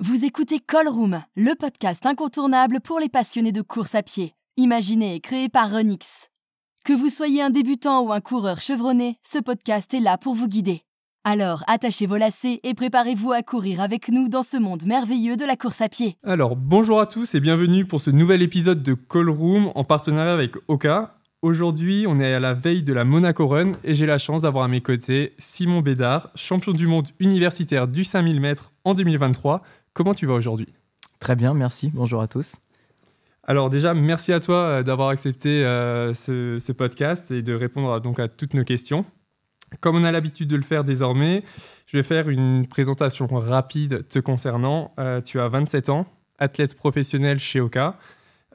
Vous écoutez Call le podcast incontournable pour les passionnés de course à pied, imaginé et créé par Renix. Que vous soyez un débutant ou un coureur chevronné, ce podcast est là pour vous guider. Alors attachez vos lacets et préparez-vous à courir avec nous dans ce monde merveilleux de la course à pied. Alors bonjour à tous et bienvenue pour ce nouvel épisode de Call Room en partenariat avec Oka. Aujourd'hui, on est à la veille de la Monaco Run et j'ai la chance d'avoir à mes côtés Simon Bédard, champion du monde universitaire du 5000 mètres en 2023. Comment tu vas aujourd'hui? Très bien, merci. Bonjour à tous. Alors déjà, merci à toi euh, d'avoir accepté euh, ce, podcast et de répondre donc à toutes nos questions. Comme on a l'habitude de le faire désormais, je vais faire une présentation rapide te concernant. Euh, tu as 27 ans, athlète professionnel chez Oka.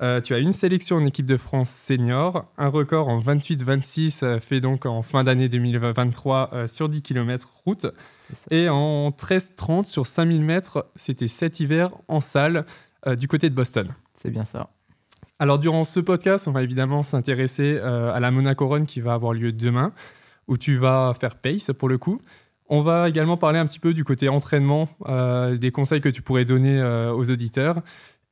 Euh, tu as une sélection en équipe de France senior, un record en 28-26 euh, fait donc en fin d'année 2023 euh, sur 10 km route, et en 13-30 sur 5000 mètres, c'était cet hiver en salle du côté de Boston. C'est bien ça. Alors durant ce podcast, on va évidemment s'intéresser à la Monaco Run qui va avoir lieu demain, où tu vas faire pace pour le coup. On va également parler un petit peu du côté entraînement, des conseils que tu pourrais donner aux auditeurs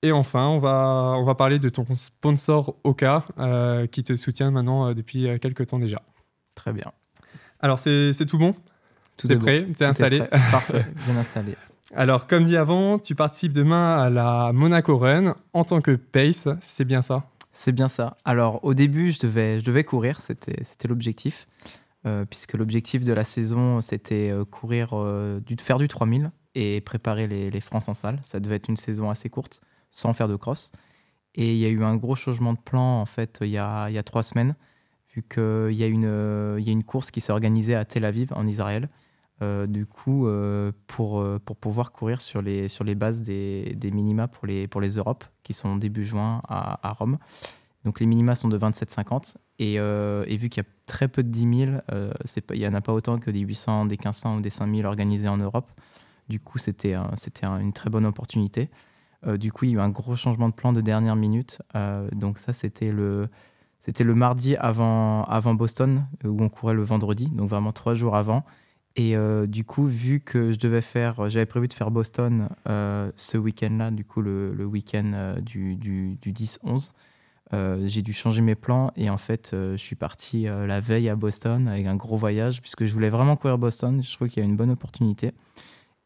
et enfin, on va, on va parler de ton sponsor Oka, euh, qui te soutient maintenant euh, depuis euh, quelques temps déjà. Très bien. Alors, c'est tout bon? Tout est prêt? Tu es installé? Parfait, bien installé. Alors, comme dit avant, tu participes demain à la Monaco Run. En tant que pace, c'est bien ça? C'est bien ça. Alors, au début, je devais, je devais courir, c'était l'objectif, puisque l'objectif de la saison, c'était courir, du, faire du 3000 et préparer les, les France en salle. Ça devait être une saison assez courte sans faire de cross. Et il y a eu un gros changement de plan en fait il y a, il y a trois semaines, vu qu'il y, a une, y a une course qui s'est organisée à Tel Aviv en Israël. Euh, du coup, euh, pour, euh, pour pouvoir courir sur les, sur les bases des, des minima pour les, pour les Europes, qui sont début juin à, à Rome. Donc les minima sont de 27,50. Et, et vu qu'il y a très peu de 10 000, il n'y en a pas autant que des 800, des 1500 ou des 5000 organisés en Europe. Du coup, c'était c'était une très bonne opportunité. Euh, du coup, il y a eu un gros changement de plan de dernière minute. Euh, donc ça, c'était le, c'était le mardi avant, Boston, euh, où on courait le vendredi, donc vraiment trois jours avant. Et du coup, vu que je devais faire, j'avais prévu de faire Boston ce week-end-là, du coup le, week-end du, du, du 10-11, j'ai dû changer mes plans et en fait, je suis parti la veille à Boston avec un gros voyage puisque je voulais vraiment courir Boston. Je trouve qu'il y a une bonne opportunité.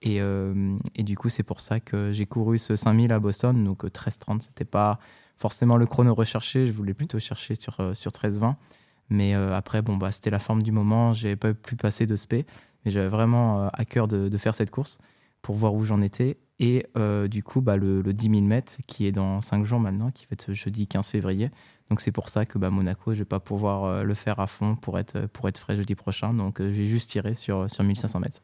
Euh, et, du coup, c'est pour ça que j'ai couru ce 5000 à Boston. Donc 13-30, c'était pas forcément le chrono recherché. Je voulais plutôt chercher sur, euh, sur 13-20. Mais euh, après, bon, bah, c'était la forme du moment. J'ai pas pu passer de SP. Mais j'avais vraiment à cœur de, faire cette course pour voir où j'en étais. Et du coup, bah, le, 10 000 mètres qui est dans 5 jours maintenant, qui va être jeudi 15 février. Donc c'est pour ça que bah, Monaco, je vais pas pouvoir le faire à fond pour être, pour être frais jeudi prochain. Donc je vais juste tirer sur, sur 1500 mètres.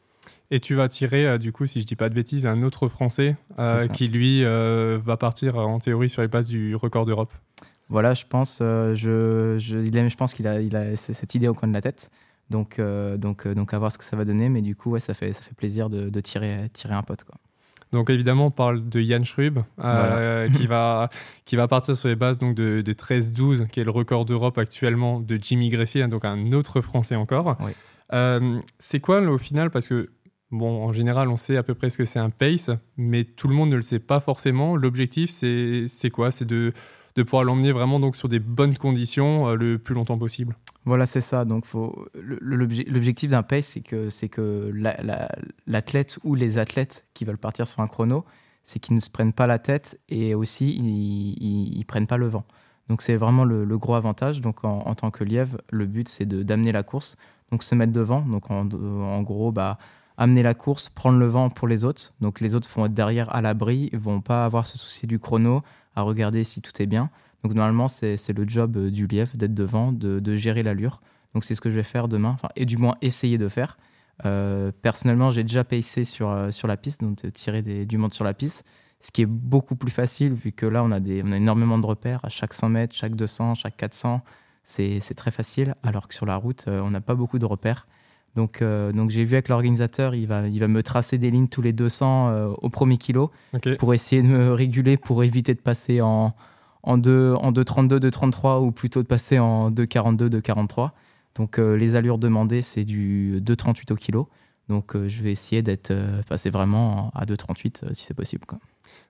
Et tu vas tirer, euh, du coup, si je dis pas de bêtises, un autre Français euh, qui, lui, euh, va partir en théorie sur les bases du record d'Europe. Voilà, je pense, je, je, il je pense qu'il a, il a cette idée au coin de la tête. Donc, donc, donc à voir ce que ça va donner. Mais du coup, ouais, ça, fait, ça fait plaisir de, de tirer, tirer un pote. Quoi. Donc évidemment, on parle de Yann Schrub, qui, va, qui va partir sur les bases donc, de, de 13-12, qui est le record d'Europe actuellement de Jimmy Gressier, donc un autre Français encore. c'est quoi au final? Parce que Bon, en général, on sait à peu près ce que c'est un pace, mais tout le monde ne le sait pas forcément. L'objectif, c'est quoi? C'est de, de, pouvoir l'emmener vraiment donc, sur des bonnes conditions euh, le plus longtemps possible. Voilà, c'est ça. Donc, l'objectif d'un pace, c'est que, que l'athlète ou les athlètes qui veulent partir sur un chrono, c'est qu'ils ne se prennent pas la tête et aussi ils ne prennent pas le vent. Donc, c'est vraiment le, gros avantage. Donc, en, tant que lièvre, le but, c'est d'amener la course, donc se mettre devant. Donc, en gros, bah, amener la course, prendre le vent pour les autres. Donc les autres vont être derrière à l'abri, ils vont pas avoir ce souci du chrono, à regarder si tout est bien. Donc normalement, c'est le job euh, du lièvre d'être devant, de, gérer l'allure. Donc c'est ce que je vais faire demain, et du moins essayer de faire. Euh, personnellement, j'ai déjà pacé sur, euh, sur la piste, donc tirer des, du monde sur la piste, ce qui est beaucoup plus facile vu que là, on a, des, on a énormément de repères à chaque 100 mètres, chaque 200, chaque 400. C'est très facile, alors que sur la route, on n'a pas beaucoup de repères. Donc, euh, donc j'ai vu avec l'organisateur, il va, il va me tracer des lignes tous les 200 euh, au premier kilo pour essayer de me réguler, pour éviter de passer en, en 2, en 2,32, 2,33 ou plutôt de passer en 2,42, 2,43. Donc euh, les allures demandées, c'est du 2,38 au kilo. Donc je vais essayer d'être passé vraiment à 2,38 si c'est possible. Quoi.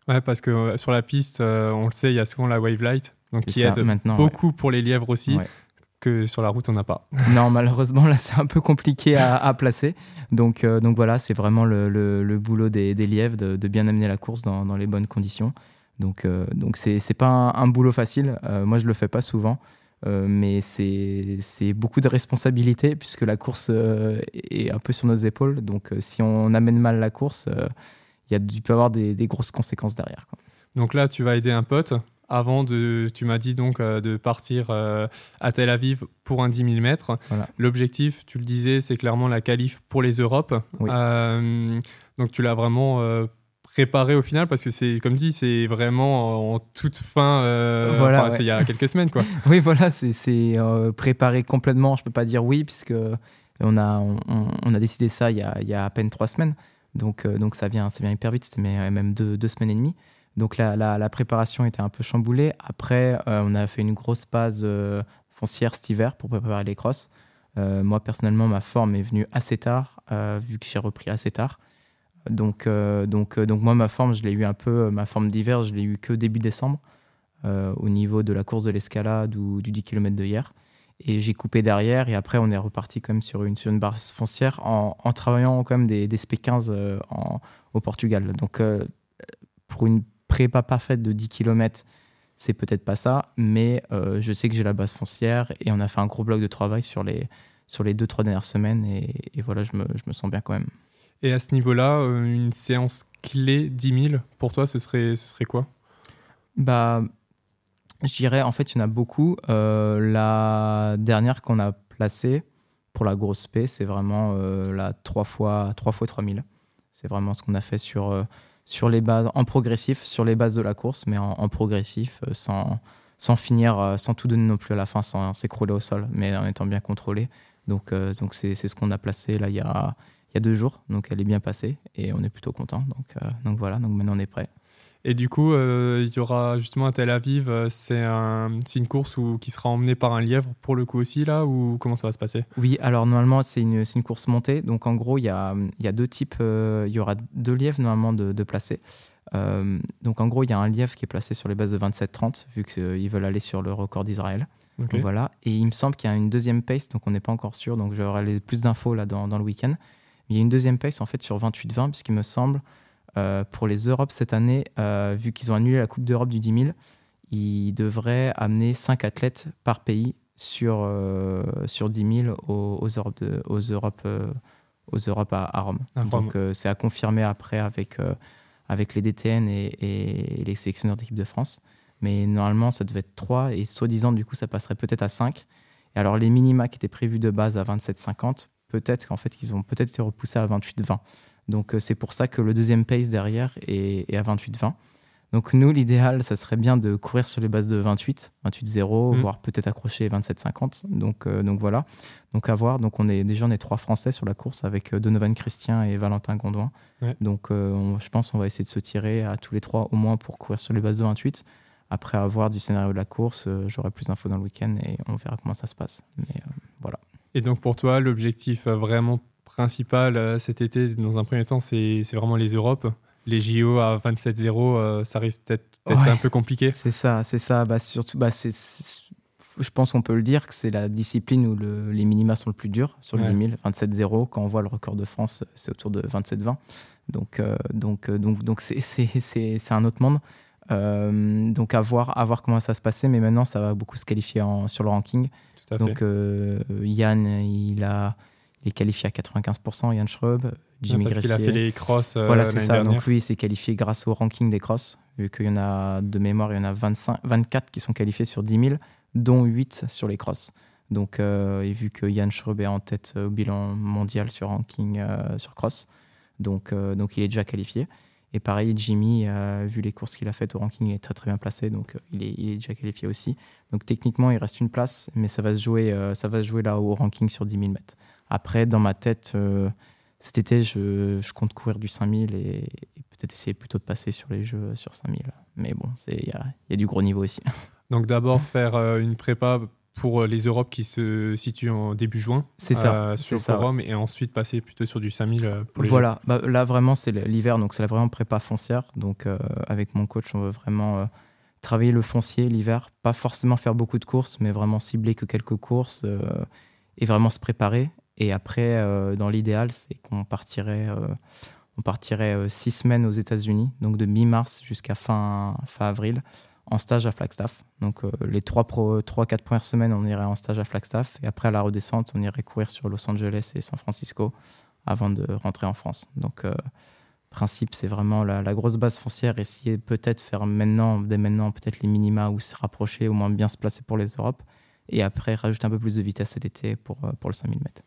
Ouais, parce que sur la piste, on le sait, il y a souvent la wave light, donc qui aide beaucoup pour les lièvres aussi que sur la route, on n'a pas. non, malheureusement, là, c'est un peu compliqué à, placer. Donc, euh, donc voilà, c'est vraiment le, le, boulot des, des lièvres de, de, bien amener la course dans, dans les bonnes conditions. Donc, euh, donc c'est, pas un, boulot facile. Euh, moi, je le fais pas souvent. mais c'est, beaucoup de responsabilité puisque la course est un peu sur nos épaules. Donc, si on amène mal la course, il, y a, il peut y avoir des, des grosses conséquences derrière. Quoi. Donc là, tu vas aider un pote avant de, tu m'as dit donc euh, de partir euh, à Tel Aviv pour un 10 000 mètres. L'objectif, tu le disais, c'est clairement la qualif pour les Europes. Euh, donc tu l'as vraiment préparé au final parce que c'est comme dit c'est vraiment en toute fin voilà, c'est il y a quelques semaines quoi. Oui voilà c'est préparé complètement. Je peux pas dire oui puisque on a on, a décidé ça il y a, il y a à peine trois semaines. Donc donc ça vient ça vient hyper vite. C'était même deux, deux semaines et demie donc la, préparation était un peu chamboulée. Après, euh, on a fait une grosse base euh, foncière cet hiver pour préparer les crosses. Euh, moi, personnellement, ma forme est venue assez tard, vu que j'ai repris assez tard. Donc, donc, donc moi, ma forme, je l'ai eu un peu, ma forme d'hiver, je l'ai eu que début décembre, au niveau de la course de l'escalade ou du 10 km de hier. Et j'ai coupé derrière, et après, on est reparti quand sur une, sur une base foncière en, travaillant quand des, des SP15 au Portugal. Donc, pour une prépa parfaite de 10 km, c'est peut-être pas ça, mais euh, je sais que j'ai la base foncière et on a fait un gros bloc de travail sur les, sur les deux, trois dernières semaines et, voilà, je me, je me, sens bien quand même. Et à ce niveau-là, euh, une séance clé 10 000, pour toi, ce serait, ce serait quoi? Bah, je dirais, en fait, il y en a beaucoup. Euh, la dernière qu'on a placée pour la grosse P, c'est vraiment la 3 fois, 3 fois 3000. C'est vraiment ce qu'on a fait sur sur les bases, en progressif, sur les bases de la course, mais en, progressif, euh, sans, sans finir, euh, sans tout donner non plus à la fin, sans s'écrouler au sol, mais en étant bien contrôlé. Donc, euh, donc c'est, ce qu'on a placé là il y a, y a deux jours. Donc, elle est bien passée et on est plutôt content. Donc, donc voilà, donc maintenant on est prêt. Et du coup, euh, il y aura justement à Tel Aviv, euh, c'est un, une course où, qui sera emmenée par un lièvre pour le coup aussi, là, ou comment ça va se passer? Oui, alors normalement, c'est une, une, course montée. Donc en gros, il y a, y a deux types, euh, il y aura deux lièvres normalement de, de placés. donc en gros, il y a un lièvre qui est placé sur les bases de 27-30, vu qu'ils veulent aller sur le record d'Israël. voilà. Et il me semble qu'il y a une deuxième pace, donc on n'est pas encore sûr, donc j'aurai plus d'infos là dans, dans le week-end. Il y a une deuxième pace en fait sur 28-20, puisqu'il me semble pour les Europes cette année, euh, vu qu'ils ont annulé la Coupe d'Europe du 10 000, ils devraient amener 5 athlètes par pays sur, euh, sur 10 000 aux, aux Europes, de, aux Europes, aux Europes à, Rome. Donc c'est à confirmer après avec, avec les DTN et, les sélectionneurs d'équipe de France. Mais normalement, ça devait être 3 et soi-disant, du coup, ça passerait peut-être à 5. Et alors, les minima qui étaient prévus de base à 27,50, peut-être qu'en fait, ils ont peut-être été repoussés à 28,20. Donc euh, c'est pour ça que le deuxième pace derrière est, à 28-20. Donc nous, l'idéal, ça serait bien de courir sur les bases de 28, 28-0, mm. voire peut-être accrocher 27-50. Donc, euh, donc voilà, donc à voir. Donc on est déjà on est trois Français sur la course avec euh, Donovan Christian et Valentin Gondouin. Donc je pense qu'on va essayer de se tirer à tous les trois au moins pour courir sur les bases de 28. Après avoir du scénario de la course, j'aurai plus d'infos dans le week-end et on verra comment ça se passe. Mais voilà. Et donc pour toi, l'objectif vraiment principal euh, cet été, dans un premier temps, c'est vraiment les Europes. Les JO à 27-0, euh, ça risque peut-être d'être un peu compliqué. C'est ça, c'est ça. Bah, surtout, bah, c'est, je pense qu'on peut le dire que c'est la discipline où le, les minima sont le plus durs sur le 10 000. 27-0, quand on voit le record de France, c'est autour de 27-20. Donc, euh, donc, donc, donc c'est un autre monde. donc à voir, à voir comment ça se passer, mais maintenant ça va beaucoup se qualifier en, sur le ranking. Tout à donc Yann, il a, est qualifié à 95%, Yann Schreub. Jimmy parce qu'il a fait les crosses. Euh, voilà, c'est ça. Donc lui, il s'est qualifié grâce au ranking des crosses, vu qu'il y en a de mémoire, il y en a 25, 24 qui sont qualifiés sur 10 000, dont 8 sur les crosses. Donc, euh, et vu que Yann Schreub est en tête au bilan mondial sur ranking euh, sur cross, donc, donc il est déjà qualifié. Et pareil, Jimmy, vu les courses qu'il a faites au ranking, il est très très bien placé, donc il, est, il, est, déjà qualifié aussi. Donc techniquement, il reste une place, mais ça va se jouer, ça va se jouer là au ranking sur 10 000 mètres. Après, dans ma tête, euh, cet été, je, je, compte courir du 5000 et, et peut-être essayer plutôt de passer sur les jeux sur 5000. Mais bon, il y a, y a, du gros niveau aussi. Donc d'abord faire euh, une prépa pour les Europes qui se situent en début juin. C'est ça. euh, sur forum et ensuite passer plutôt sur du 5000 euh, pour les Voilà, Bah, là vraiment c'est l'hiver, donc c'est vraiment prépa foncière. Donc euh, avec mon coach, on veut vraiment euh, travailler le foncier l'hiver, pas forcément faire beaucoup de courses, mais vraiment cibler que quelques courses euh, et vraiment se préparer. Et après, euh, dans l'idéal, c'est qu'on partirait, euh, on partirait euh, six semaines aux États-Unis, donc de mi-mars jusqu'à fin, fin avril, en stage à Flagstaff. Donc euh, les trois, pro, trois, quatre premières semaines, on irait en stage à Flagstaff, et après à la redescente, on irait courir sur Los Angeles et San Francisco avant de rentrer en France. Donc, principe, c'est vraiment la, grosse base foncière. Essayer peut-être faire maintenant, dès maintenant, peut-être les minima ou se rapprocher, au moins bien se placer pour les Europes. Et après, rajouter un peu plus de vitesse cet été pour, pour le 5000 mètres.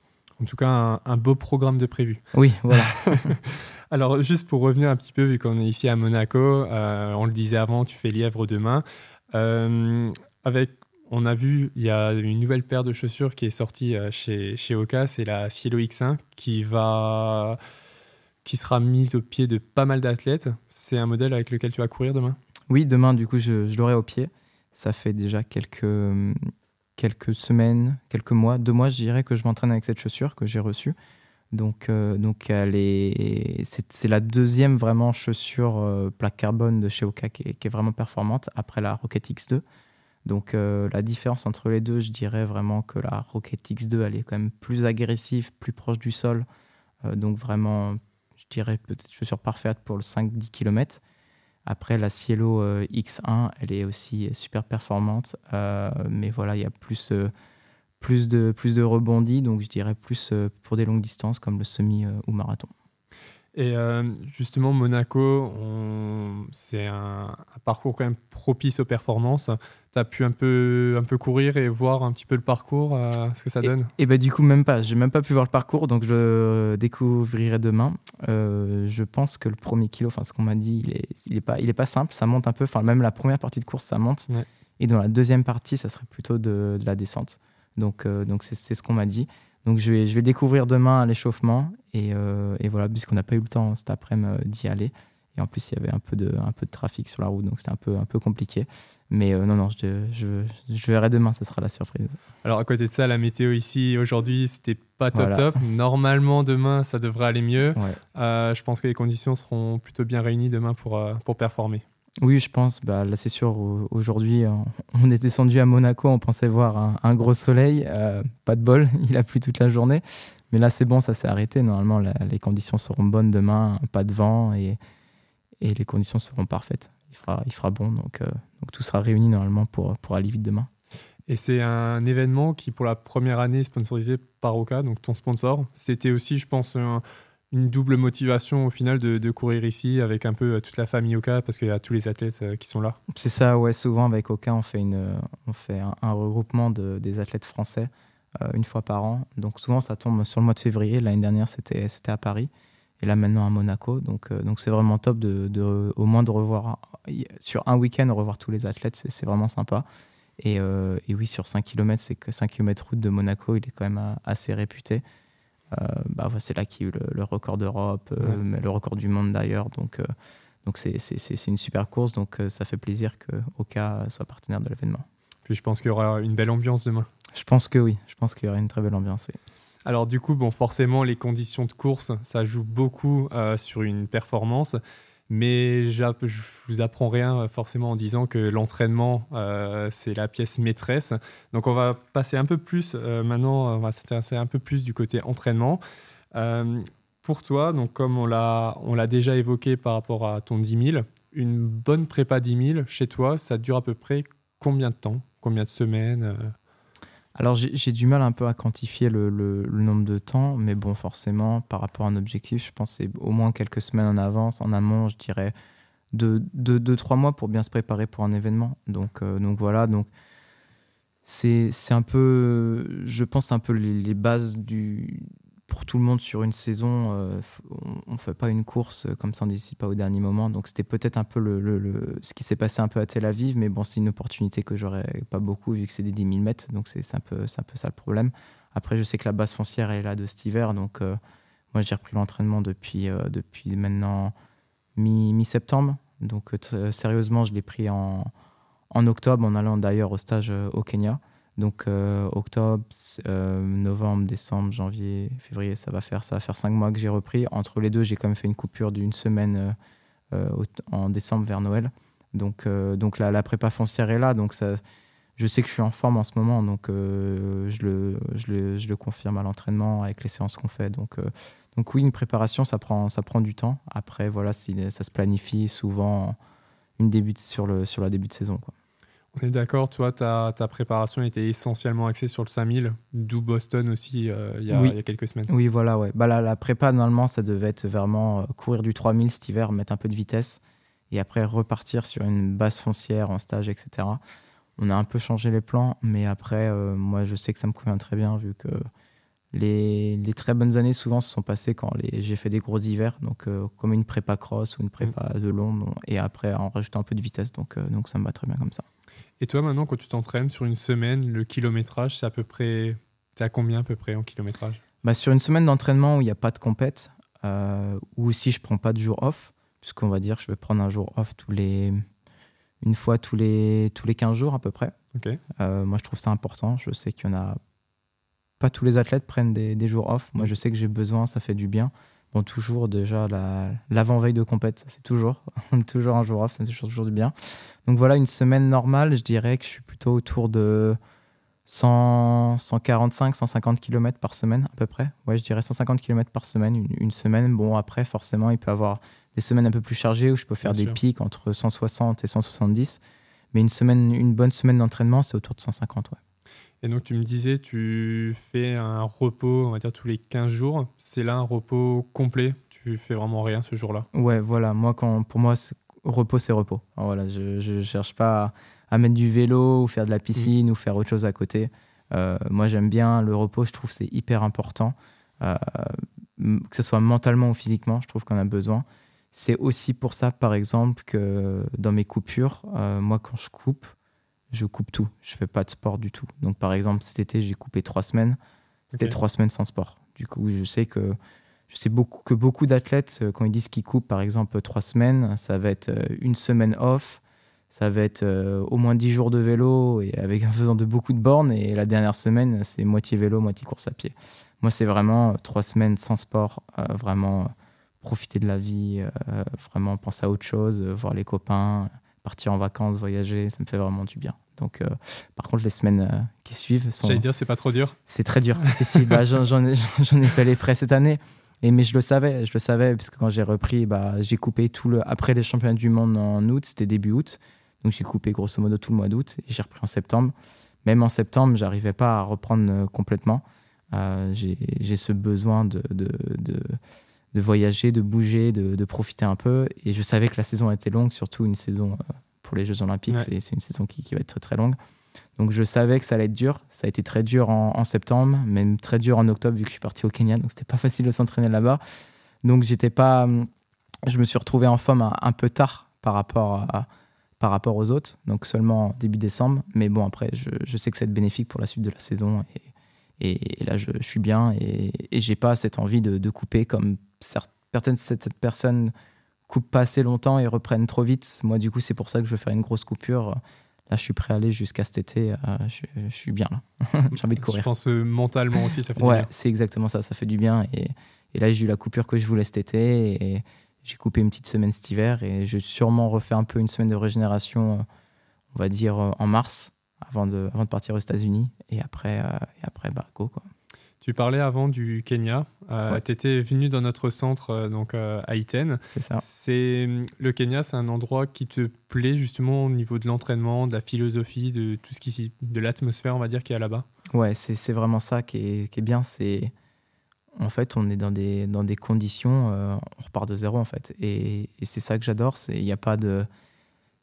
En tout cas, un, un beau programme de prévu. Oui, voilà. Alors, juste pour revenir un petit peu, vu qu'on est ici à Monaco, euh, on le disait avant, tu fais Lièvre demain. Euh, avec, on a vu, il y a une nouvelle paire de chaussures qui est sortie euh, chez, chez Oka, c'est la Cielo X1 qui va qui sera mise au pied de pas mal d'athlètes. C'est un modèle avec lequel tu vas courir demain? Oui, demain, du coup, je, je l'aurai au pied. Ça fait déjà quelques, quelques semaines, quelques mois, deux mois, je dirais, que je m'entraîne avec cette chaussure que j'ai reçue. Donc, euh, donc elle est, c'est, la deuxième vraiment chaussure euh, plaque carbone de chez Oka qui est, vraiment performante après la Rocket X2. Donc euh, la différence entre les deux, je dirais vraiment que la Rocket X2, elle est quand même plus agressive, plus proche du sol. Donc vraiment, je dirais peut-être chaussure parfaite pour le 5-10 km. Après, la Cielo euh, X1, elle est aussi super performante. Euh, mais voilà, il y a plus, euh, plus, de, plus de rebondis. Donc je dirais plus pour des longues distances comme le semi ou marathon. Et justement, Monaco, on- c'est un parcours quand même propice aux performances. Tu as pu un peu, un peu courir et voir un petit peu le parcours, euh, ce que ça donne Et bah du coup même pas, j'ai même pas pu voir le parcours, donc je découvrirai demain. Euh, je pense que le premier kilo, enfin ce qu'on m'a dit, il est, il est pas, il est pas simple, ça monte un peu. Enfin même la première partie de course, ça monte, Ouais. et dans la deuxième partie, ça serait plutôt de, de la descente. Donc euh, donc c'est c'est ce qu'on m'a dit. Donc je vais je vais le découvrir demain à l'échauffement et, et voilà puisqu'on n'a pas eu le temps cet après-midi d'y aller. Et en plus, il y avait un peu de, un peu de trafic sur la route, donc c'était un peu, un peu compliqué. Mais euh, non, non, je, je, je verrai demain, ça sera la surprise. Alors, à côté de ça, la météo ici aujourd'hui, c'était pas top Voilà. top. Normalement, demain, ça devrait aller mieux. Ouais. Euh, je pense que les conditions seront plutôt bien réunies demain pour, euh, pour performer. Oui, je pense. Bah, là, c'est sûr, au- aujourd'hui, on- est descendu à Monaco, on pensait voir un, un gros soleil. pas de bol, il a plu toute la journée. Mais là, c'est bon, ça s'est arrêté. Normalement, la- les conditions seront bonnes demain, pas de vent et, et les conditions seront parfaites. Il fera, il fera bon, donc, euh, donc tout sera réuni normalement pour, pour aller vite demain. Et c'est un événement qui, pour la première année, est sponsorisé par Oka, donc ton sponsor. C'était aussi, je pense, un- une double motivation au final de, de courir ici avec un peu euh, toute la famille Oka parce qu'il y a tous les athlètes euh, qui sont là. C'est ça, ouais. Souvent avec Oka, on fait, une, on fait un, un regroupement de, des athlètes français euh, une fois par an. Donc souvent, ça tombe sur le mois de février. L'année dernière, c'était c'était à Paris. Et là, maintenant, à Monaco. Donc euh, donc c'est vraiment top de, de- au moins de revoir, sur un week-end, revoir tous les athlètes. C'est vraiment sympa. Et, euh, et oui, sur 5 km, c'est que 5 km route de Monaco, il est quand même euh, assez réputé. Euh, bah, c'est là qu'il y a eu le, le record d'Europe, Ouais. mais le record du monde d'ailleurs. Donc, donc c'est, c'est, c'est- c'est une super course, donc ça fait plaisir que Oka soit partenaire de l'événement. Puis je pense qu'il y aura une belle ambiance demain. Je pense que oui, je pense qu'il y aura une très belle ambiance. Oui. Alors du coup, bon, forcément, les conditions de course, ça joue beaucoup euh, sur une performance. Mais je vous apprends rien euh, forcément en disant que l'entraînement, euh, c'est la pièce maîtresse. Donc on va passer un peu plus, maintenant, on va s'intéresser un peu plus du côté entraînement. Pour toi, donc comme on l'a déjà évoqué par rapport à ton 10 000, une bonne prépa 10 000 chez toi, ça dure à peu près combien de temps? Combien de semaines Alors j'ai, du mal un peu à quantifier le, nombre de temps, mais bon, forcément, par rapport à un objectif, je pense c'est au moins quelques semaines en avance. En amont, je dirais 2-3 deux, deux, trois mois pour bien se préparer pour un événement. Donc, euh, voilà, donc c'est un peu, je pense, un peu les bases du, pour tout le monde sur une saison. euh, on ne fait pas une course comme ça, on décide pas au dernier moment. Donc c'était peut-être un peu le, ce qui s'est passé un peu à Tel Aviv, mais bon, c'est une opportunité que j'aurais pas beaucoup vu que c'est des 10 000 mètres. Donc c'est un, peu- un peu ça le problème. Après, je sais que la base foncière est là de cet hiver. Donc euh, moi, j'ai repris l'entraînement depuis, euh, depuis maintenant mi- mi-septembre. donc euh, sérieusement, je l'ai pris en, en octobre en allant d'ailleurs au stage euh, au Kenya. Donc octobre, novembre, décembre, janvier, février, ça va faire ça faire cinq mois que j'ai repris. Entre les deux, j'ai quand même fait une coupure d'une semaine en décembre vers Noël. Donc, donc la, la, prépa foncière est là. Donc ça, je sais que je suis en forme en ce moment, donc euh, je, le, je, le, je, le, confirme à l'entraînement avec les séances qu'on fait. Donc, euh, donc oui, une préparation, ça prend, ça prend du temps. Après, voilà, ça se planifie souvent une début sur, le, sur la début de saison. On est d'accord, toi, ta, ta, préparation était essentiellement axée sur le 5000, d'où Boston aussi euh, il, y a, il, y a, quelques semaines. Oui, voilà, ouais. Bah, la, la, prépa, normalement, ça devait être vraiment courir du 3000 cet hiver, mettre un peu de vitesse et après repartir sur une base foncière en stage, etc on a un peu changé les plans, mais après, euh, moi, je sais que ça me convient très bien vu que les, très bonnes années souvent se sont passées quand j'ai fait des gros hivers, donc euh, comme une prépa cross ou une prépa mmh. de long, et après en rajoutant un peu de vitesse, donc, euh, donc ça me va très bien comme ça. Et toi, maintenant, quand tu t'entraînes sur une semaine, le kilométrage, c'est à peu près. T'es à combien à peu près en kilométrage? Bah, Sur une semaine d'entraînement où il n'y a pas de compète, ou si je prends pas de jour off, puisqu'on va dire que je vais prendre un jour off tous les une fois tous les, tous les 15 jours à peu près. Euh, moi, je trouve ça important. Je sais qu'il y en a. Pas tous les athlètes prennent des, des jours off. Moi, je sais que j'ai besoin, ça fait du bien. Bon, toujours déjà l'avant-veille de compète, c'est toujours, toujours un jour off, ça fait toujours, toujours du bien. Donc voilà, une semaine normale, je dirais que je suis plutôt autour de 100, 145, 150 km par semaine à peu près. Ouais, je dirais 150 km par semaine, une, une semaine. Bon, après, forcément, il peut y avoir des semaines un peu plus chargées où je peux faire des pics entre 160 et 170. Mais une, semaine, une bonne semaine d'entraînement, c'est autour de 150. Ouais. Et donc, tu me disais, tu fais un repos, on va dire, tous les 15 jours. C'est là un repos complet? Tu fais vraiment rien ce jour-là? Ouais, voilà. Moi, quand, pour moi, repos, c'est repos. voilà, je ne cherche pas à, mettre du vélo ou faire de la piscine ou faire autre chose à côté. Euh, moi, j'aime bien le repos. Je trouve que c'est hyper important. Euh, que ce soit mentalement ou physiquement, je trouve qu'on a besoin. C'est aussi pour ça, par exemple, que dans mes coupures, euh, moi, quand je coupe, je coupe tout. Je fais pas de sport du tout. Donc, par exemple, cet été, j'ai coupé trois semaines. C'était trois semaines sans sport. Du coup, je sais que je sais beaucoup que beaucoup d'athlètes, euh, quand ils disent qu'ils coupent, par exemple, trois semaines, ça va être euh, une semaine off, ça va être au moins dix jours de vélo et avec en faisant de beaucoup de bornes. Et la dernière semaine, c'est moitié vélo, moitié course à pied. Moi, c'est vraiment trois semaines sans sport, vraiment profiter de la vie, euh, vraiment penser à autre chose, euh, voir les copains, partir en vacances, voyager, ça me fait vraiment du bien. Donc, euh, par contre, les semaines qui suivent sont. J'allais dire, c'est pas trop dur. C'est très dur. si, si, bah, j'en ai, ai, fait les frais cette année. Et, mais je le savais, je le savais, parce que quand j'ai repris, bah, j'ai coupé tout le. Après les championnats du monde en août, c'était début août. Donc, j'ai coupé grosso modo tout le mois d'août et j'ai repris en septembre. Même en septembre, j'arrivais pas à reprendre complètement. j'ai ce besoin de, de, de de voyager, de bouger, de, profiter un peu. Et je savais que la saison était longue, surtout une saison euh, pour les Jeux Olympiques. C'est une saison qui, va être très très longue. Donc je savais que ça allait être dur. Ça a été très dur en, septembre, même très dur en octobre vu que je suis parti au Kenya. Donc c'était pas facile de s'entraîner là-bas. Donc j'étais pas. Je me suis retrouvé en forme un, peu tard par rapport à, par rapport aux autres. Donc seulement début décembre. Mais bon après, je, sais que c'est bénéfique pour la suite de la saison. Et, et, là, je, suis bien et, et j'ai pas cette envie de, de couper comme certaines cette personne coupent pas assez longtemps et reprennent trop vite. Moi, du coup, c'est pour ça que je veux faire une grosse coupure. Là, je suis prêt à aller jusqu'à cet été. Euh, je, suis bien là. J'ai envie de courir. Je pense euh, mentalement aussi, ça fait du bien. Ouais, c'est exactement ça. Ça fait du bien. Et, et là, j'ai eu la coupure que je voulais cet été. Et j'ai coupé une petite semaine cet hiver. Et je vais sûrement refaire un peu une semaine de régénération, euh, on va dire en mars, avant de, avant de partir aux États-Unis. Et après, et après bah, go. Quoi. Tu parlais avant du Kenya. Euh, Tu étais venu dans notre centre euh, donc euh, à Iten. C'est ça. C'est le Kenya, c'est un endroit qui te plaît justement au niveau de l'entraînement, de la philosophie, de tout ce qui de l'atmosphère, on va dire, qui est là-bas? Ouais, c'est vraiment ça qui est, qui est bien. C'est en fait, on est dans des dans des conditions, euh, on repart de zéro en fait, et, et c'est ça que j'adore. C'est il y a pas de,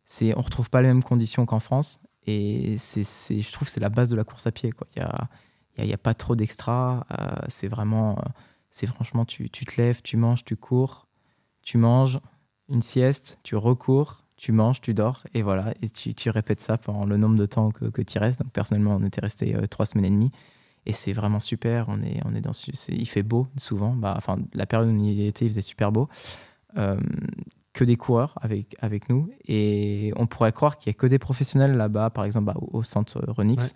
c'est on retrouve pas les mêmes conditions qu'en France, et c'est je trouve c'est la base de la course à pied quoi. Il y a il n'y a, pas trop d'extra. Euh, c'est vraiment, euh, c'est franchement, tu, tu, te lèves, tu manges, tu cours, tu manges, une sieste, tu recours, tu manges, tu dors, et voilà, et tu, répètes ça pendant le nombre de temps que, tu restes. Donc personnellement, on était resté euh, trois semaines et demie, et c'est vraiment super. On est, on est dans, il fait beau souvent. Bah, enfin, la période où on y était, il faisait super beau. que des coureurs avec, avec nous. Et on pourrait croire qu'il n'y a que des professionnels là-bas, par exemple bah, au centre Renix.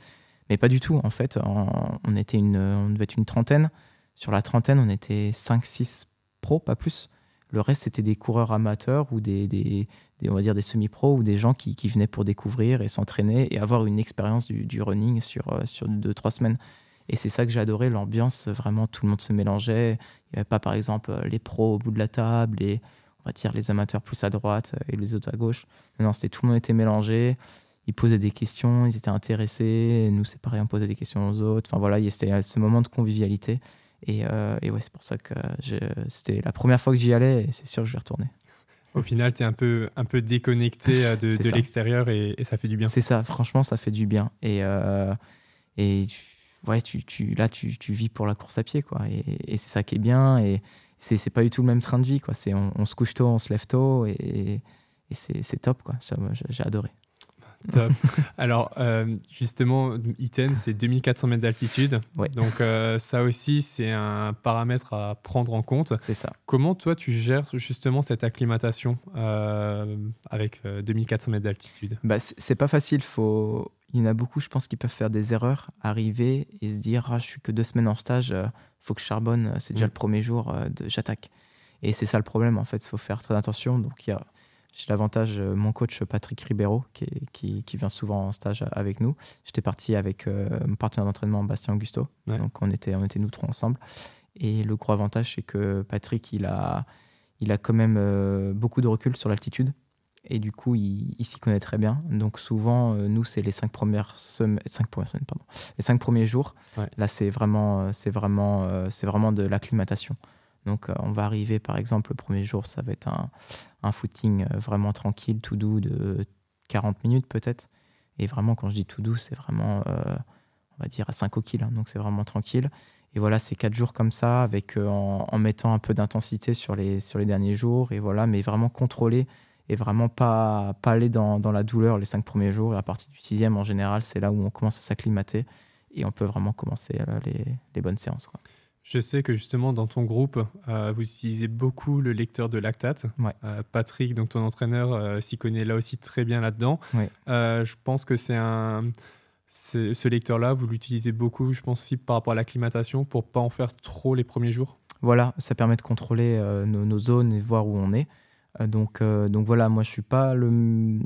Mais pas du tout. En fait, on, était une, on devait être une trentaine. Sur la trentaine, on était 5-6 pros, pas plus. Le reste, c'était des coureurs amateurs ou des, des, on va dire des semi-pros ou des gens qui, qui, venaient pour découvrir et s'entraîner et avoir une expérience du, running sur, euh, sur deux, trois semaines. Et c'est ça que j'ai adoré, l'ambiance, vraiment, tout le monde se mélangeait. Il n'y avait pas, par exemple, les pros au bout de la table et, on va dire, les amateurs plus à droite et les autres à gauche. Non, c'était tout le monde était mélangé. Ils posaient des questions, ils étaient intéressés. Nous, c'est pareil, on posait des questions aux autres. Enfin, voilà, c'était ce moment de convivialité. Et, euh, et ouais, c'est pour ça que c'était la première fois que j'y allais et c'est sûr que je vais retourner. Au final, tu es un peu, un peu déconnecté euh, de, de l'extérieur et, et, ça fait du bien. C'est ça, franchement, ça fait du bien. Et, euh, et ouais, tu, tu, là, tu, tu, vis pour la course à pied. Quoi. Et, et c'est ça qui est bien. Et c'est pas du tout le même train de vie. Quoi. On, on se couche tôt, on se lève tôt. Et, et c'est top. J'ai adoré. Top. Alors, euh, justement, Iten, c'est 2400 mètres d'altitude. Donc, euh, ça aussi, c'est un paramètre à prendre en compte. C'est ça. Comment, toi, tu gères justement cette acclimatation euh, avec 2400 mètres d'altitude? Bah, C'est pas facile. Faut... Il y en a beaucoup, je pense, qui peuvent faire des erreurs, arriver et se dire ah, Je suis que deux semaines en stage, faut que je charbonne, c'est déjà mm. le premier jour, j'attaque. Et c'est ça le problème, en fait. Il faut faire très attention. Donc, il y a j'ai l'avantage, euh, mon coach Patrick Ribeiro, qui, qui, qui, vient souvent en stage avec nous. J'étais parti avec euh, mon partenaire d'entraînement, Bastien Augusto. Donc on était, on était nous trois ensemble. Et le gros avantage, c'est que Patrick, il a, il a quand même euh, beaucoup de recul sur l'altitude. Et du coup, il, s'y connaît très bien. Donc souvent, nous, c'est les cinq premières semaines, cinq premières semaines, pardon, les cinq premiers jours. Là, c'est vraiment, c'est vraiment, c'est vraiment de l'acclimatation. Donc, on va arriver, par exemple, le premier jour, ça va être un, un footing euh, vraiment tranquille, tout doux, de 40 minutes peut-être. Et vraiment, quand je dis tout doux, c'est vraiment, euh, on va dire, à 5 au kill. Hein. donc c'est vraiment tranquille. Et voilà, c'est 4 jours comme ça, avec, euh, en, mettant un peu d'intensité sur les, sur les derniers jours. Et voilà, mais vraiment contrôler et vraiment pas, pas aller dans, dans la douleur les 5 premiers jours. Et à partir du sixième, en général, c'est là où on commence à s'acclimater et on peut vraiment commencer les, les bonnes séances. Je sais que justement dans ton groupe, euh, vous utilisez beaucoup le lecteur de lactate. Euh, Patrick, donc ton entraîneur, euh, s'y connaît là aussi très bien là-dedans. je pense que c'est un, ce lecteur-là, vous l'utilisez beaucoup, je pense aussi par rapport à l'acclimatation, pour pas en faire trop les premiers jours. Voilà, ça permet de contrôler nos, zones et voir où on est. donc, donc voilà, moi je suis pas le,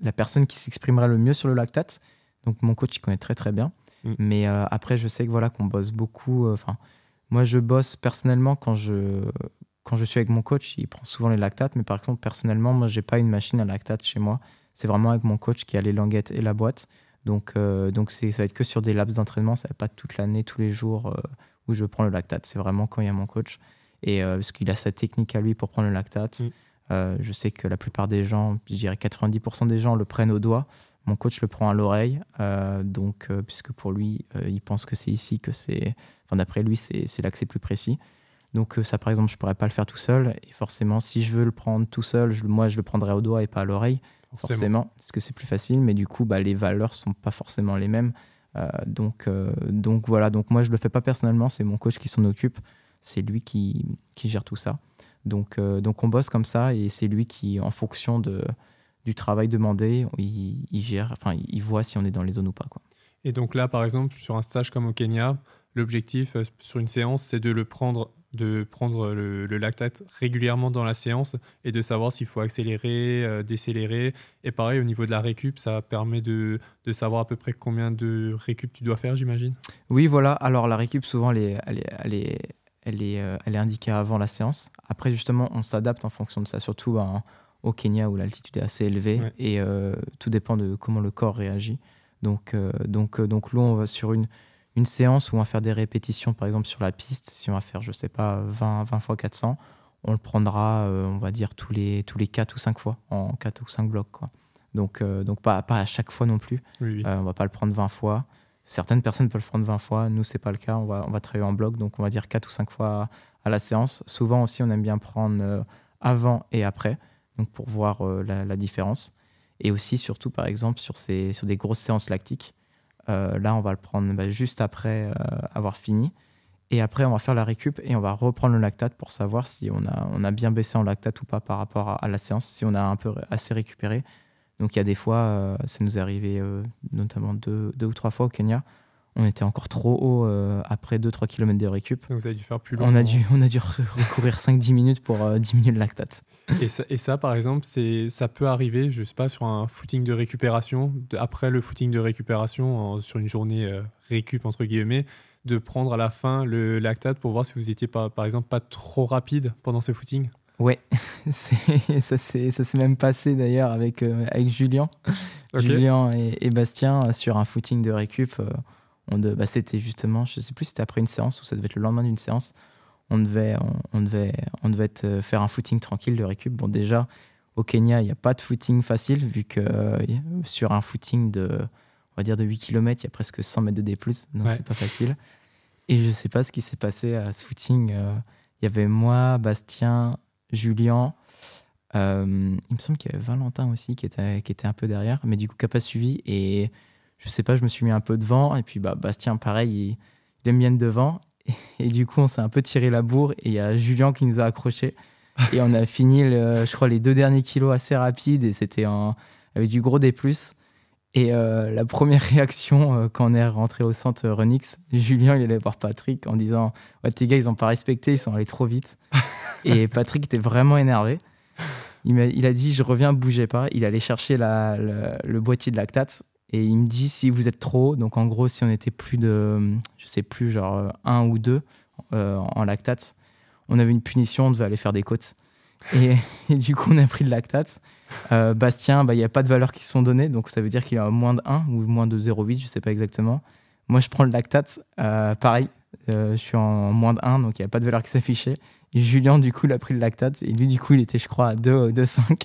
la personne qui s'exprimera le mieux sur le lactate. Donc mon coach il connaît très très bien. Mm. Mais après, je sais que voilà qu'on bosse beaucoup. Enfin moi, je bosse personnellement quand je, quand je suis avec mon coach. Il prend souvent les lactates, mais par exemple, personnellement, moi, j'ai pas une machine à lactate chez moi. C'est vraiment avec mon coach qui a les languettes et la boîte. Donc, euh, donc ça va être que sur des laps d'entraînement. Ça va pas toute l'année, tous les jours euh, où je prends le lactate. C'est vraiment quand il y a mon coach. Et euh, parce qu'il a sa technique à lui pour prendre le lactate. Mm. je sais que la plupart des gens, je dirais 90% des gens le prennent au doigt. Mon coach le prend à l'oreille. donc, puisque pour lui, il pense que c'est ici que c'est d'après lui, c'est l'accès plus précis. Donc euh, ça, par exemple, je pourrais pas le faire tout seul. Et forcément, si je veux le prendre tout seul, moi, je le prendrais au doigt et pas à l'oreille. Forcément, parce que c'est plus facile. Mais du coup, bah, les valeurs sont pas forcément les mêmes. Euh, donc, euh, donc voilà. Donc moi, je le fais pas personnellement. C'est mon coach qui s'en occupe. C'est lui qui, qui, gère tout ça. Donc, donc on bosse comme ça et c'est lui qui, en fonction de, du travail demandé, il, il, gère, enfin, il voit si on est dans les zones ou pas. Quoi. Et donc là, par exemple, sur un stage comme au Kenya, L'objectif euh, sur une séance, c'est de le prendre, de prendre le, lactate régulièrement dans la séance et de savoir s'il faut accélérer, euh, décélérer. Et pareil, au niveau de la récup, ça permet de, de, savoir à peu près combien de récup tu dois faire, j'imagine. Oui, voilà. Alors la récup, souvent, elle est, elle est, elle est, elle est, euh, elle est indiquée avant la séance. Après, justement, on s'adapte en fonction de ça, surtout ben, au Kenya où l'altitude est assez élevée et tout dépend de comment le corps réagit. Donc, donc, donc là, on va sur une une séance où on va faire des répétitions, par exemple sur la piste, si on va faire, je sais pas, 20, 20 fois 400, on le prendra, euh, on va dire, tous les, tous les 4 ou 5 fois, en 4 ou 5 blocs. Quoi. Donc, euh, donc pas, pas à chaque fois non plus. Oui, euh, on va pas le prendre 20 fois. Certaines personnes peuvent le prendre 20 fois, nous, c'est pas le cas. On va, on va travailler en bloc, donc on va dire 4 ou 5 fois à, la séance. Souvent aussi, on aime bien prendre avant et après, pour voir la, la, différence. Et aussi, surtout, par exemple, sur, ces, sur des grosses séances lactiques, euh, là, on va le prendre bah, juste après euh, avoir fini. Et après, on va faire la récup et on va reprendre le lactate pour savoir si on a, bien baissé en lactate ou pas par rapport à, la séance, si on a un peu assez récupéré. Donc il y a des fois, ça nous est arrivé notamment deux, ou trois fois au Kenya, on était encore trop haut euh, après 2-3 km de récup. Donc vous avez dû faire plus long. On a dû, on a dû recourir 5-10 minutes pour euh, diminuer le lactate. Et ça, et ça par exemple, ça peut arriver, je sais pas, sur un footing de récupération, après le footing de récupération, sur une journée euh, récup entre guillemets, de prendre à la fin le lactate pour voir si vous étiez pas, par exemple pas trop rapide pendant ce footing? Ouais, ça s'est même passé d'ailleurs avec, avec Julien, Julien et, et, Bastien sur un footing de récup bah, c'était justement, je sais plus si c'était après une séance ou ça devait être le lendemain d'une séance. On devait, on, devait, on devait euh, faire un footing tranquille de récup. Bon, déjà, au Kenya, il n'y a pas de footing facile, vu que euh, sur un footing de, on va dire de 8 km, il y a presque 100 mètres de D+, donc c'est pas facile. Et je sais pas ce qui s'est passé à ce footing. Euh, il y avait moi, Bastien, Julien. il me semble qu'il y avait Valentin aussi qui était, qui était un peu derrière, mais du coup, qui n'a pas suivi. Et je sais pas, je me suis mis un peu devant. Et puis, bah, Bastien, pareil, il, aime bien devant. Et, du coup, on s'est un peu tiré la bourre. Et il y a Julien qui nous a accrochés. Et on a fini, je crois, les deux derniers kilos assez rapides. Et c'était avec du gros D. Et euh, la première réaction euh, quand on est rentré au centre Renix, Julien il allait voir Patrick en disant Ouais, tes gars, ils n'ont pas respecté, ils sont allés trop vite. et Patrick était vraiment énervé. Il a, il dit Je reviens, bougez pas. Il allait chercher le boîtier de lactate et il me dit si vous êtes trop, donc en gros, si on était plus de, je sais plus, genre un ou deux euh, en lactate, on avait une punition, on devait aller faire des côtes. Et, du coup, on a pris le lactate. Euh, Bastien, bah, il n'y a pas de valeurs qui sont données, donc ça veut dire qu'il a moins de 1 ou moins de 0,8, je ne sais pas exactement. Moi, je prends le lactate, euh, pareil, je suis en moins de 1, donc il n'y a pas de valeur qui s'affichait. Julien, du coup, il a pris le lactate. Et lui, du coup, il était, je crois, à 2, 2 5.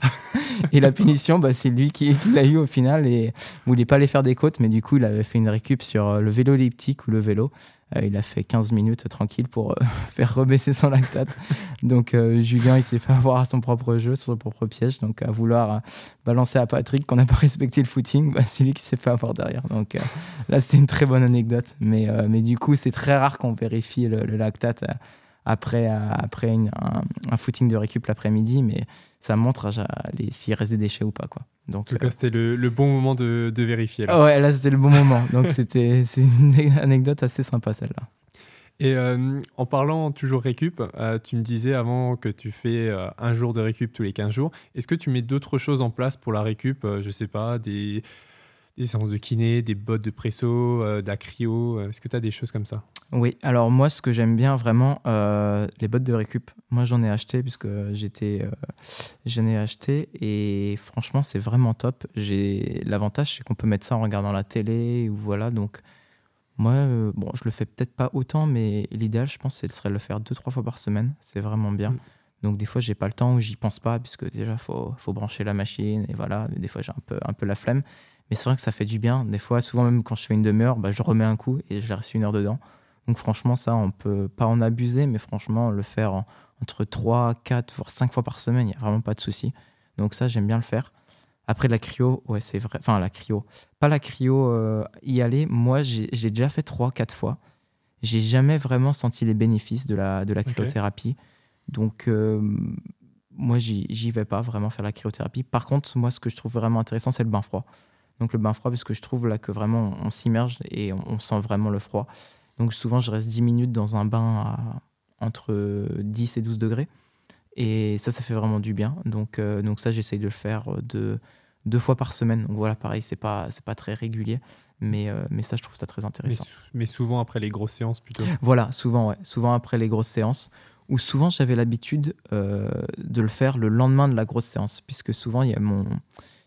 et la punition, bah, c'est lui qui, l'a eu au final. Et il voulait pas aller faire des côtes, mais du coup, il avait fait une récup sur euh, le vélo elliptique ou le vélo. Euh, il a fait 15 minutes tranquille pour euh, faire rebaisser son lactate. Donc, Julien, il s'est fait avoir à son propre jeu, sur son propre piège. Donc, à vouloir balancer à Patrick qu'on n'a pas respecté le footing, bah, c'est lui qui s'est fait avoir derrière. Donc, là, c'est une très bonne anecdote. Mais, mais du coup, c'est très rare qu'on vérifie le lactate après, après un, footing de récup l'après-midi, mais ça montre s'il reste des déchets ou pas. Quoi. Donc, en tout cas, euh, c'était le, bon moment de, vérifier. Là. Ouais, là, c'était le bon moment. Donc, c'était c'est une anecdote assez sympa, celle-là. Et euh, en parlant toujours récup, euh, tu me disais avant que tu fais un jour de récup tous les 15 jours. Est-ce que tu mets d'autres choses en place pour la récup Je sais pas, des, des séances de kiné, des bottes de presso, de la cryo. Est-ce que tu as des choses comme ça? Oui, alors moi, ce que j'aime bien vraiment, euh, les bottes de récup. Moi, j'en ai acheté puisque j'étais, euh, j'en ai acheté et franchement, c'est vraiment top. J'ai l'avantage, c'est qu'on peut mettre ça en regardant la télé ou voilà. Donc, moi, euh, bon, je le fais peut-être pas autant, mais l'idéal, je pense, ce serait de le faire deux trois fois par semaine. C'est vraiment bien. Mm. Donc des fois, j'ai pas le temps ou j'y pense pas puisque déjà faut, faut brancher la machine et voilà. Des fois, j'ai un peu un peu la flemme. Mais c'est vrai que ça fait du bien. Des fois, souvent même quand je fais une demi-heure, bah, je remets un coup et je reste une heure dedans. Donc franchement, ça, on peut pas en abuser, mais franchement, le faire entre 3, 4, voire 5 fois par semaine, il n'y a vraiment pas de souci. Donc ça, j'aime bien le faire. Après la cryo, ouais, c'est vrai. Enfin, la cryo. Pas la cryo, euh, y aller. Moi, j'ai déjà fait 3, 4 fois. J'ai jamais vraiment senti les bénéfices de la, de la cryothérapie. Donc, euh, moi, j'y vais pas vraiment faire la cryothérapie. Par contre, moi, ce que je trouve vraiment intéressant, c'est le bain froid. Donc, le bain froid, parce que je trouve là que vraiment, on s'immerge et on, sent vraiment le froid. Donc souvent, je reste 10 minutes dans un bain à entre 10 et 12 degrés. Et ça, ça fait vraiment du bien. Donc, euh, donc ça, j'essaye de le faire euh, de, deux fois par semaine. Donc voilà, pareil, c'est pas, c'est pas très régulier. Mais, euh, mais ça, je trouve ça très intéressant. Mais, souvent après les grosses séances plutôt. Voilà, souvent, ouais. Souvent après les grosses séances. Ou souvent, j'avais l'habitude de le faire le lendemain de la grosse séance. Puisque souvent, il y, a mon,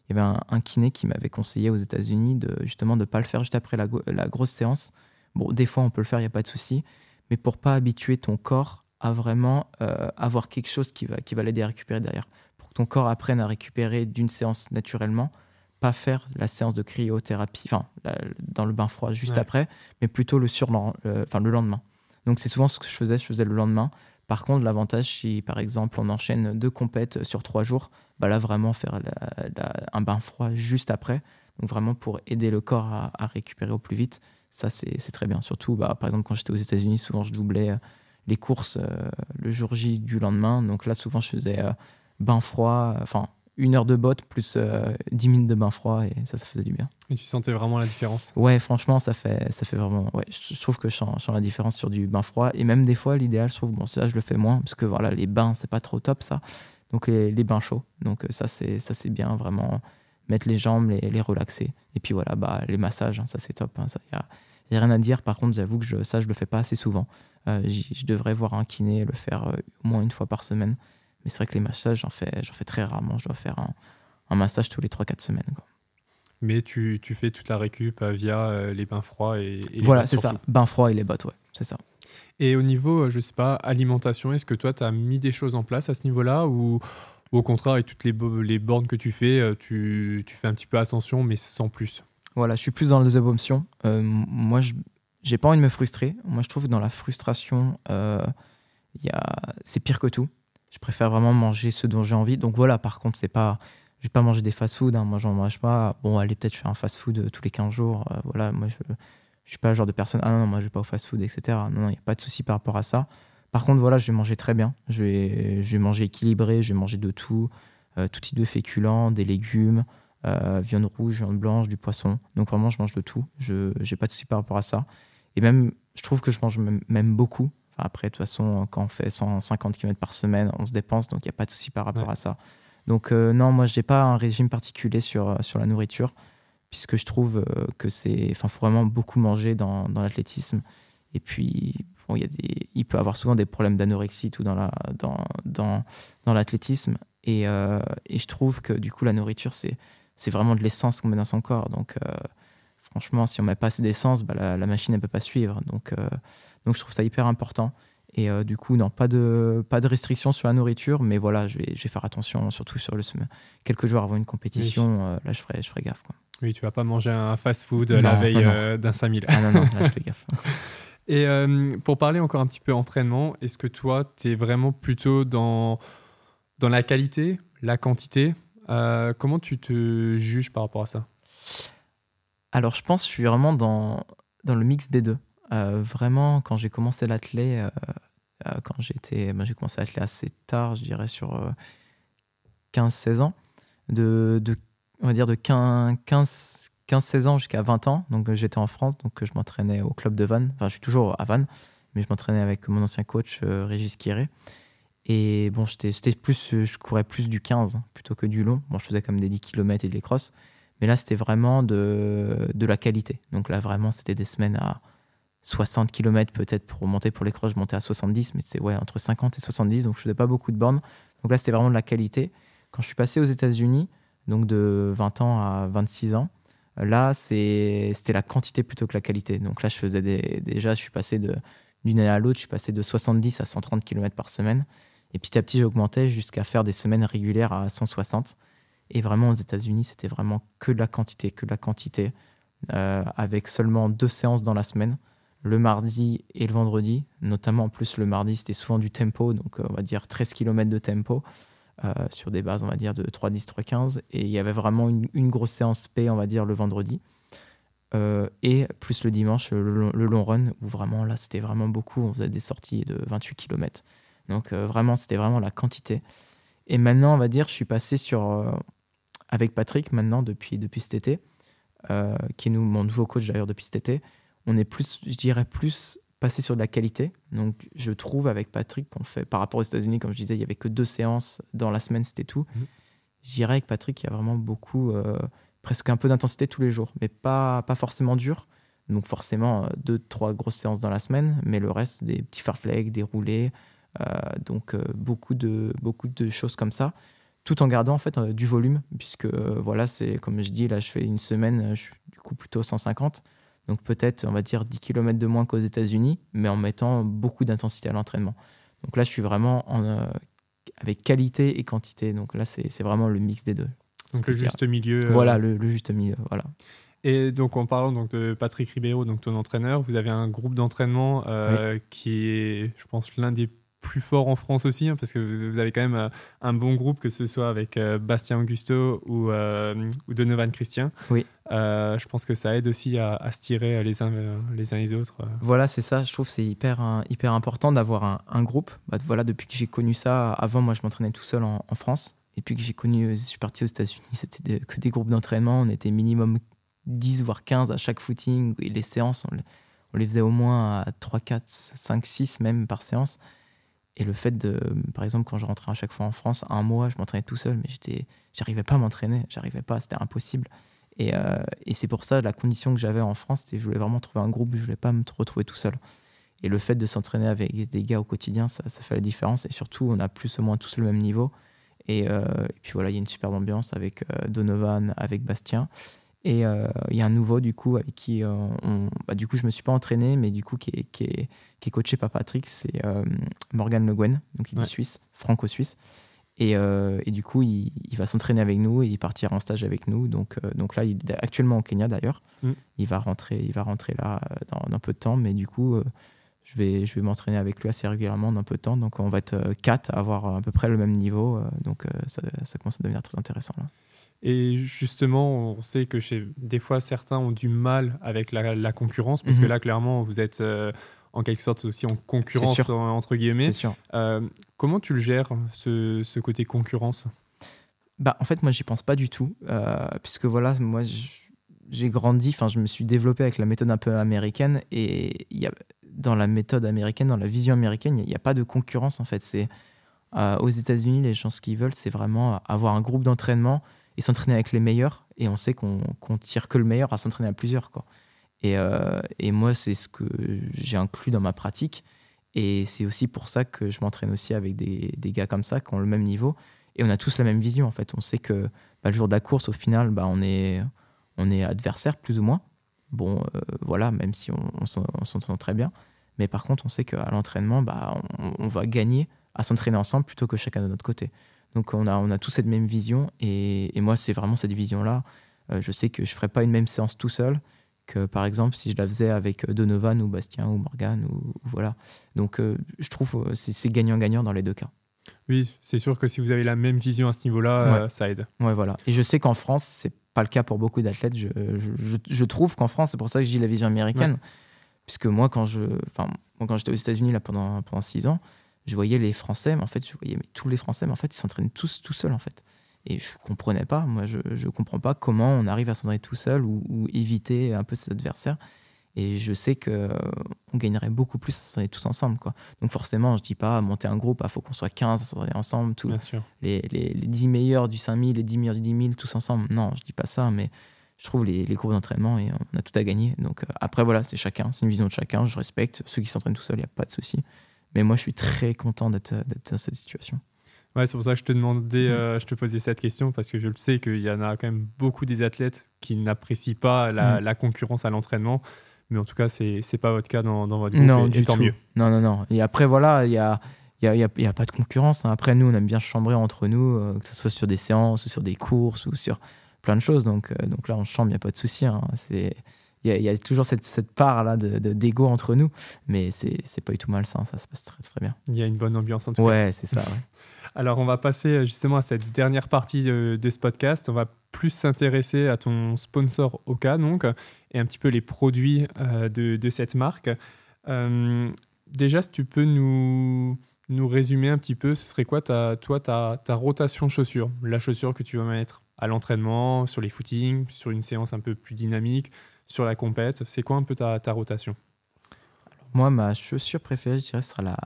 il y avait un, kiné qui m'avait conseillé aux États-Unis de justement de ne pas le faire juste après la, la grosse séance Bon, des fois, on peut le faire, il n'y a pas de souci. Mais pour pas habituer ton corps à vraiment euh, avoir quelque chose qui va, qui va l'aider à récupérer derrière. Pour que ton corps apprenne à récupérer d'une séance naturellement, pas faire la séance de cryothérapie, enfin, dans le bain froid juste après, mais plutôt le, sur, enfin, le lendemain. Donc, c'est souvent ce que je faisais, je faisais le lendemain. Par contre, l'avantage, si par exemple on enchaîne deux compètes sur trois jours, bah là vraiment faire un bain froid juste après, donc vraiment pour aider le corps à récupérer au plus vite. Ça, c'est très bien. Surtout, bah, par exemple, quand j'étais aux États-Unis, souvent je doublais euh, les courses euh, le jour J du lendemain. Donc là, souvent, je faisais euh, bain froid, enfin, une heure de botte plus 10 minutes de bain froid et ça, ça faisait du bien. Et tu sentais vraiment la différence? Ouais, franchement, ça fait, ça fait vraiment. Ouais, je, trouve que je sens, la différence sur du bain froid et même des fois, l'idéal, je trouve, bon, ça, je le fais moins parce que voilà, les bains, c'est pas trop top ça. Donc les, bains chauds. Donc ça, c'est ça c'est bien, vraiment mettre les jambes, les, relaxer. Et puis voilà, bah, les massages, hein, ça c'est top. Hein, ça, y a, rien à dire. Par contre, j'avoue que je, ça, je le fais pas assez souvent. Euh, je devrais voir un kiné, le faire euh, au moins une fois par semaine. Mais c'est vrai que les massages, j'en fais, fais très rarement. Je dois faire un, massage tous les 3-4 semaines. Mais tu, tu, fais toute la récup euh, via les bains froids et, et Voilà, c'est ça. Bains froids et les bottes, ouais, c'est ça. Et au niveau, je sais pas, alimentation, est-ce que toi, tu as mis des choses en place à ce niveau-là ou, au contraire, avec toutes les, les bornes que tu fais, tu, tu, fais un petit peu attention, mais sans plus? Voilà, je suis plus dans les options. moi, je, j'ai pas envie de me frustrer. Moi, je trouve que dans la frustration, euh, c'est pire que tout. Je préfère vraiment manger ce dont j'ai envie. Donc voilà, par contre, c'est pas, je vais pas manger des fast-food. Hein. Moi, j'en mange pas. Bon, allez, peut-être je fais un fast-food euh, tous les 15 jours. Euh, voilà, moi, je, je suis pas le genre de personne. Ah non, moi, je vais pas au fast-food, etc. Non, non, il n'y a pas de souci par rapport à ça. Par contre, voilà, je vais manger très bien. Je vais, je vais manger équilibré. Je vais manger de tout, tout type de féculents, des légumes. viande rouge, viande blanche, du poisson. Donc vraiment, je mange de tout. Je n'ai pas de souci par rapport à ça. Et même, je trouve que je mange même, beaucoup. après, de toute façon, quand on fait 150 km par semaine, on se dépense, donc il n'y a pas de souci par rapport à ça. Donc euh, non, moi, je n'ai pas un régime particulier sur, euh, sur la nourriture, puisque je trouve euh, que c'est... Enfin, faut vraiment beaucoup manger dans, dans l'athlétisme. Et puis, bon, y a des, il peut avoir souvent des problèmes d'anorexie tout dans, la, dans, dans, dans l'athlétisme. Et, et, je trouve que du coup, la nourriture, c'est, c'est vraiment de l'essence qu'on met dans son corps. Donc, franchement, si on met pas assez d'essence, bah, la, machine ne peut pas suivre. Donc, donc je trouve ça hyper important. Et euh, du coup, non, pas de, pas de restrictions sur la nourriture, mais voilà, je vais, je vais faire attention, surtout sur le quelques jours avant une compétition. Euh, là, je ferai, je ferai gaffe. Quoi. Oui, tu vas pas manger un fast-food la veille d'un 5000. Ah non, non, là, je fais gaffe. Et pour parler encore un petit peu entraînement, est-ce que toi, tu es vraiment plutôt dans, dans la qualité, la quantité Comment tu te juges par rapport à ça? Alors, je pense que je suis vraiment dans, dans le mix des deux. Euh, vraiment, quand j'ai commencé l'athlé, euh, euh, quand j'étais, ben, j'ai commencé l'athlé assez tard, je dirais sur 15-16 ans, de, de, on va dire de 15-16 ans jusqu'à 20 ans. Donc, j'étais en France, donc je m'entraînais au club de Vannes. Enfin, je suis toujours à Vannes, mais je m'entraînais avec mon ancien coach Régis Quiré. Et bon, c'était plus, je courais plus du 15 plutôt que du long. Bon, je faisais comme des 10 km et des crosses. Mais là, c'était vraiment de, de la qualité. Donc là, vraiment, c'était des semaines à 60 km peut-être pour monter pour les crosses. Je montais à 70, mais c'est ouais, entre 50 et 70, donc je faisais pas beaucoup de bornes. Donc là, c'était vraiment de la qualité. Quand je suis passé aux États-Unis, donc de 20 ans à 26 ans, là, c'était la quantité plutôt que la qualité. Donc là, je faisais déjà, je suis passé d'une année à l'autre, je suis passé de 70 à 130 km par semaine. Et petit à petit, j'augmentais jusqu'à faire des semaines régulières à 160. Et vraiment, aux États-Unis, c'était vraiment que de la quantité, que de la quantité, euh, avec seulement deux séances dans la semaine, le mardi et le vendredi. Notamment, en plus, le mardi, c'était souvent du tempo, donc euh, on va dire 13 km de tempo, euh, sur des bases, on va dire, de 3-10, 3-15. Et il y avait vraiment une, grosse séance P, on va dire, le vendredi. et plus le dimanche, le, long run, où vraiment, là, c'était vraiment beaucoup. On faisait des sorties de 28 km. Donc, vraiment, c'était vraiment la quantité. Et maintenant, on va dire, je suis passé sur avec Patrick maintenant depuis, depuis cet été, euh, qui est nous, mon nouveau coach d'ailleurs depuis cet été, on est plus, je dirais, plus passé sur de la qualité. Donc je trouve avec Patrick qu'on fait, par rapport aux États-Unis, comme je disais, il n'y avait que deux séances dans la semaine, c'était tout. Mmh. Je dirais avec Patrick, il y a vraiment beaucoup, euh, presque un peu d'intensité tous les jours, mais pas, pas forcément dur. Donc forcément, euh, deux, trois grosses séances dans la semaine, mais le reste, des petits farflecs, des roulés, donc beaucoup, de, beaucoup de choses comme ça tout en gardant en fait euh, du volume, puisque euh, voilà, c'est comme je dis, là je fais une semaine, euh, je suis du coup plutôt 150, donc peut-être on va dire 10 km de moins qu'aux États-Unis, mais en mettant beaucoup d'intensité à l'entraînement. Donc là je suis vraiment en, avec qualité et quantité, donc là c'est vraiment le mix des deux. Donc le juste milieu. Voilà, le, juste milieu, voilà. Et donc, en parlant donc, de Patrick Ribeiro, donc ton entraîneur, vous avez un groupe d'entraînement qui est, je pense, l'un des plus fort en France aussi, hein, parce que vous avez quand même euh, un bon groupe, que ce soit avec euh, Bastien Augusto ou, euh, ou Donovan Christian. Oui. je pense que ça aide aussi à, se tirer les uns les, uns les autres. Voilà, c'est ça. Je trouve que c'est hyper, hyper important d'avoir un, groupe. Bah, voilà, depuis que j'ai connu ça, avant, moi, je m'entraînais tout seul en, France. Et puis que j'ai connu, je suis parti aux États-Unis, c'était que des groupes d'entraînement. On était minimum 10 voire 15 à chaque footing. Et les séances, on, on les faisait au moins à 3, 4, 5, 6 même par séance. Et le fait de, par exemple, quand je rentrais à chaque fois en France, un mois, je m'entraînais tout seul, mais j'étais, j'arrivais pas à m'entraîner, j'arrivais pas, c'était impossible. Et, euh, et c'est pour ça la condition que j'avais en France, c'était je voulais vraiment trouver un groupe, je voulais pas me retrouver tout seul. Et le fait de s'entraîner avec des gars au quotidien, ça, ça, fait la différence. Et surtout, on a plus ou moins tous le même niveau. Et, euh, puis voilà, il y a une superbe ambiance avec euh, Donovan, avec Bastien. Et euh, il y a un nouveau, du coup, avec qui euh, on, bah, du coup, je me suis pas entraîné, mais du coup, qui est, qui est, qui est coaché par Patrick, c'est euh, Morgan Le Guen, donc il est suisse, franco-suisse. Et, et du coup, il, il va s'entraîner avec nous et il partira en stage avec nous. Donc, donc là, il est actuellement au Kenya d'ailleurs. Mm. Il, va rentrer, il va rentrer là dans, dans peu de temps, mais du coup, je vais, je vais m'entraîner avec lui assez régulièrement dans peu de temps. Donc, on va être euh, quatre à avoir à peu près le même niveau. euh, donc, euh, ça, ça commence à devenir très intéressant là. Et justement, on sait que chez des fois certains ont du mal avec la, la concurrence parce que Mhm. là, clairement, vous êtes euh, en quelque sorte aussi en concurrence entre guillemets. Sûr. Euh, comment tu le gères ce, ce côté concurrence? Bah, en fait, moi, j'y pense pas du tout. euh, puisque voilà, moi, j- j'ai grandi, enfin, je me suis développé avec la méthode un peu américaine. Et dans la méthode américaine, dans la vision américaine, il n'y a, pas de concurrence, en fait. C'est euh, Aux États-Unis, les gens, ce qu'ils veulent, c'est vraiment avoir un groupe d'entraînement et s'entraîner avec les meilleurs. Et on sait qu'on qu'on tire que le meilleur à s'entraîner à plusieurs, quoi. Et, euh, et moi, c'est ce que j'ai inclus dans ma pratique. Et c'est aussi pour ça que je m'entraîne aussi avec des, des gars comme ça qui ont le même niveau. Et on a tous la même vision, en fait. On sait que bah, le jour de la course, au final, bah, on est, on est adversaire, plus ou moins. Bon, euh, voilà, même si on, on s'en- on s'entend très bien. Mais par contre, on sait qu'à l'entraînement, bah, on, on va gagner à s'entraîner ensemble plutôt que chacun de notre côté. Donc, on a, on a tous cette même vision. Et, et moi, c'est vraiment cette vision-là. Euh, je sais que je ne ferai pas une même séance tout seul que, par exemple, si je la faisais avec Donovan ou Bastien ou Morgan. Ou, ou voilà. Donc, euh, je trouve que c'est c'est gagnant-gagnant dans les deux cas. Oui, c'est sûr que si vous avez la même vision à ce niveau-là, Ouais. euh, ça aide. Ouais, voilà. Et je sais qu'en France, c'est pas le cas pour beaucoup d'athlètes. Je, je, trouve qu'en France, c'est pour ça que dis la vision américaine. Puisque moi, quand je, enfin, quand j'étais aux États-Unis là pendant pendant six ans, je voyais les Français, mais en fait, je voyais mais tous les Français, mais en fait, ils s'entraînent tous tout seuls en fait. Et je comprenais pas. Moi, je je comprends pas comment on arrive à s'entraîner tout seul ou, ou éviter un peu ses adversaires. Et je sais que euh, on gagnerait beaucoup plus à s'entraîner tous ensemble, quoi. Donc forcément, je dis pas monter un groupe, il faut qu'on soit 15 à s'entraîner ensemble, sûr. les, les, les 10 meilleurs du 5000, les 10 meilleurs du 10 000, tous ensemble. Non, je dis pas ça, mais je trouve les, les groupes d'entraînement et on a tout à gagner. Donc euh, après, voilà, c'est chacun, c'est une vision de chacun. Je respecte ceux qui s'entraînent tout seuls, il n'y a pas de souci. Mais moi, je suis très content d'être d'être dans cette situation. Ouais, c'est pour ça que je te demandais, Mm. euh, je te posais cette question parce que je le sais qu'il y en a quand même beaucoup des athlètes qui n'apprécient pas la, Mm. la concurrence à l'entraînement. Mais en tout cas, c'est c'est pas votre cas dans, dans votre groupe. Non, et, du et tant tout. mieux. Non, non, non. Et après, voilà, il y a. Il n'y a, a- a pas de concurrence. hein. Après, nous, on aime bien chambrer entre nous, euh, que ce soit sur des séances ou sur des courses ou sur plein de choses. Donc, euh, donc là, on chambre, il n'y a pas de souci. hein. C'est- Il y, a- il y a toujours cette, cette part-là d'ego de, d'ego entre nous. Mais c'est c'est pas du tout malsain, ça se passe très, très bien. Il y a une bonne ambiance en tout cas. Ouais, c'est ça. ouais. Alors, on va passer euh, justement à cette dernière partie de, ce podcast. On va plus s'intéresser à ton sponsor Oka, donc, et un petit peu les produits euh, de, cette marque. Euh, déjà, si tu peux nous, nous résumer un petit peu, ce serait quoi ta, toi, ta, ta rotation chaussure La chaussure que tu vas mettre à l'entraînement, sur les footings, sur une séance un peu plus dynamique, sur la compète. C'est quoi un peu ta, ta rotation? Moi, ma chaussure préférée, je dirais, sera la,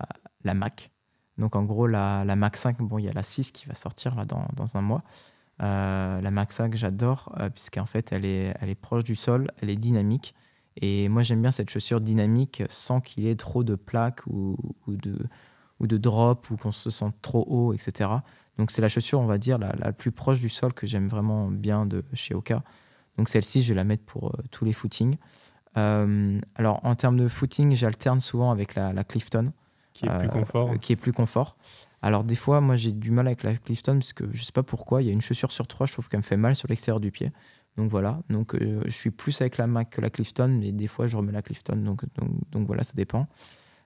la Mac. Donc, en gros, la, la Mac 5, bon, il y a la 6 qui va sortir là, dans, dans un mois. Euh, la Mac 5, j'adore, euh, puisqu'en fait, elle est, elle est proche du sol, elle est dynamique. Et moi, j'aime bien cette chaussure dynamique sans qu'il ait trop de plaques ou, de, ou de ou qu'on se sente trop haut, etc. Donc, c'est la chaussure, on va dire, la, la plus proche du sol que j'aime vraiment bien de chez Oka. Donc, celle-ci, je vais la mettre pour euh, tous les footings. Alors, en termes de footing, j'alterne souvent avec la Clifton, qui est plus euh, confort qui est plus confort. Alors, des fois, moi, j'ai du mal avec la Clifton parce que je sais pas pourquoi, il y a une chaussure sur trois, je trouve qu'elle me fait mal sur l'extérieur du pied. Donc voilà, donc euh, je suis plus avec la Mac que la Clifton, mais des fois, je remets la Clifton. Donc, donc, donc voilà, ça dépend.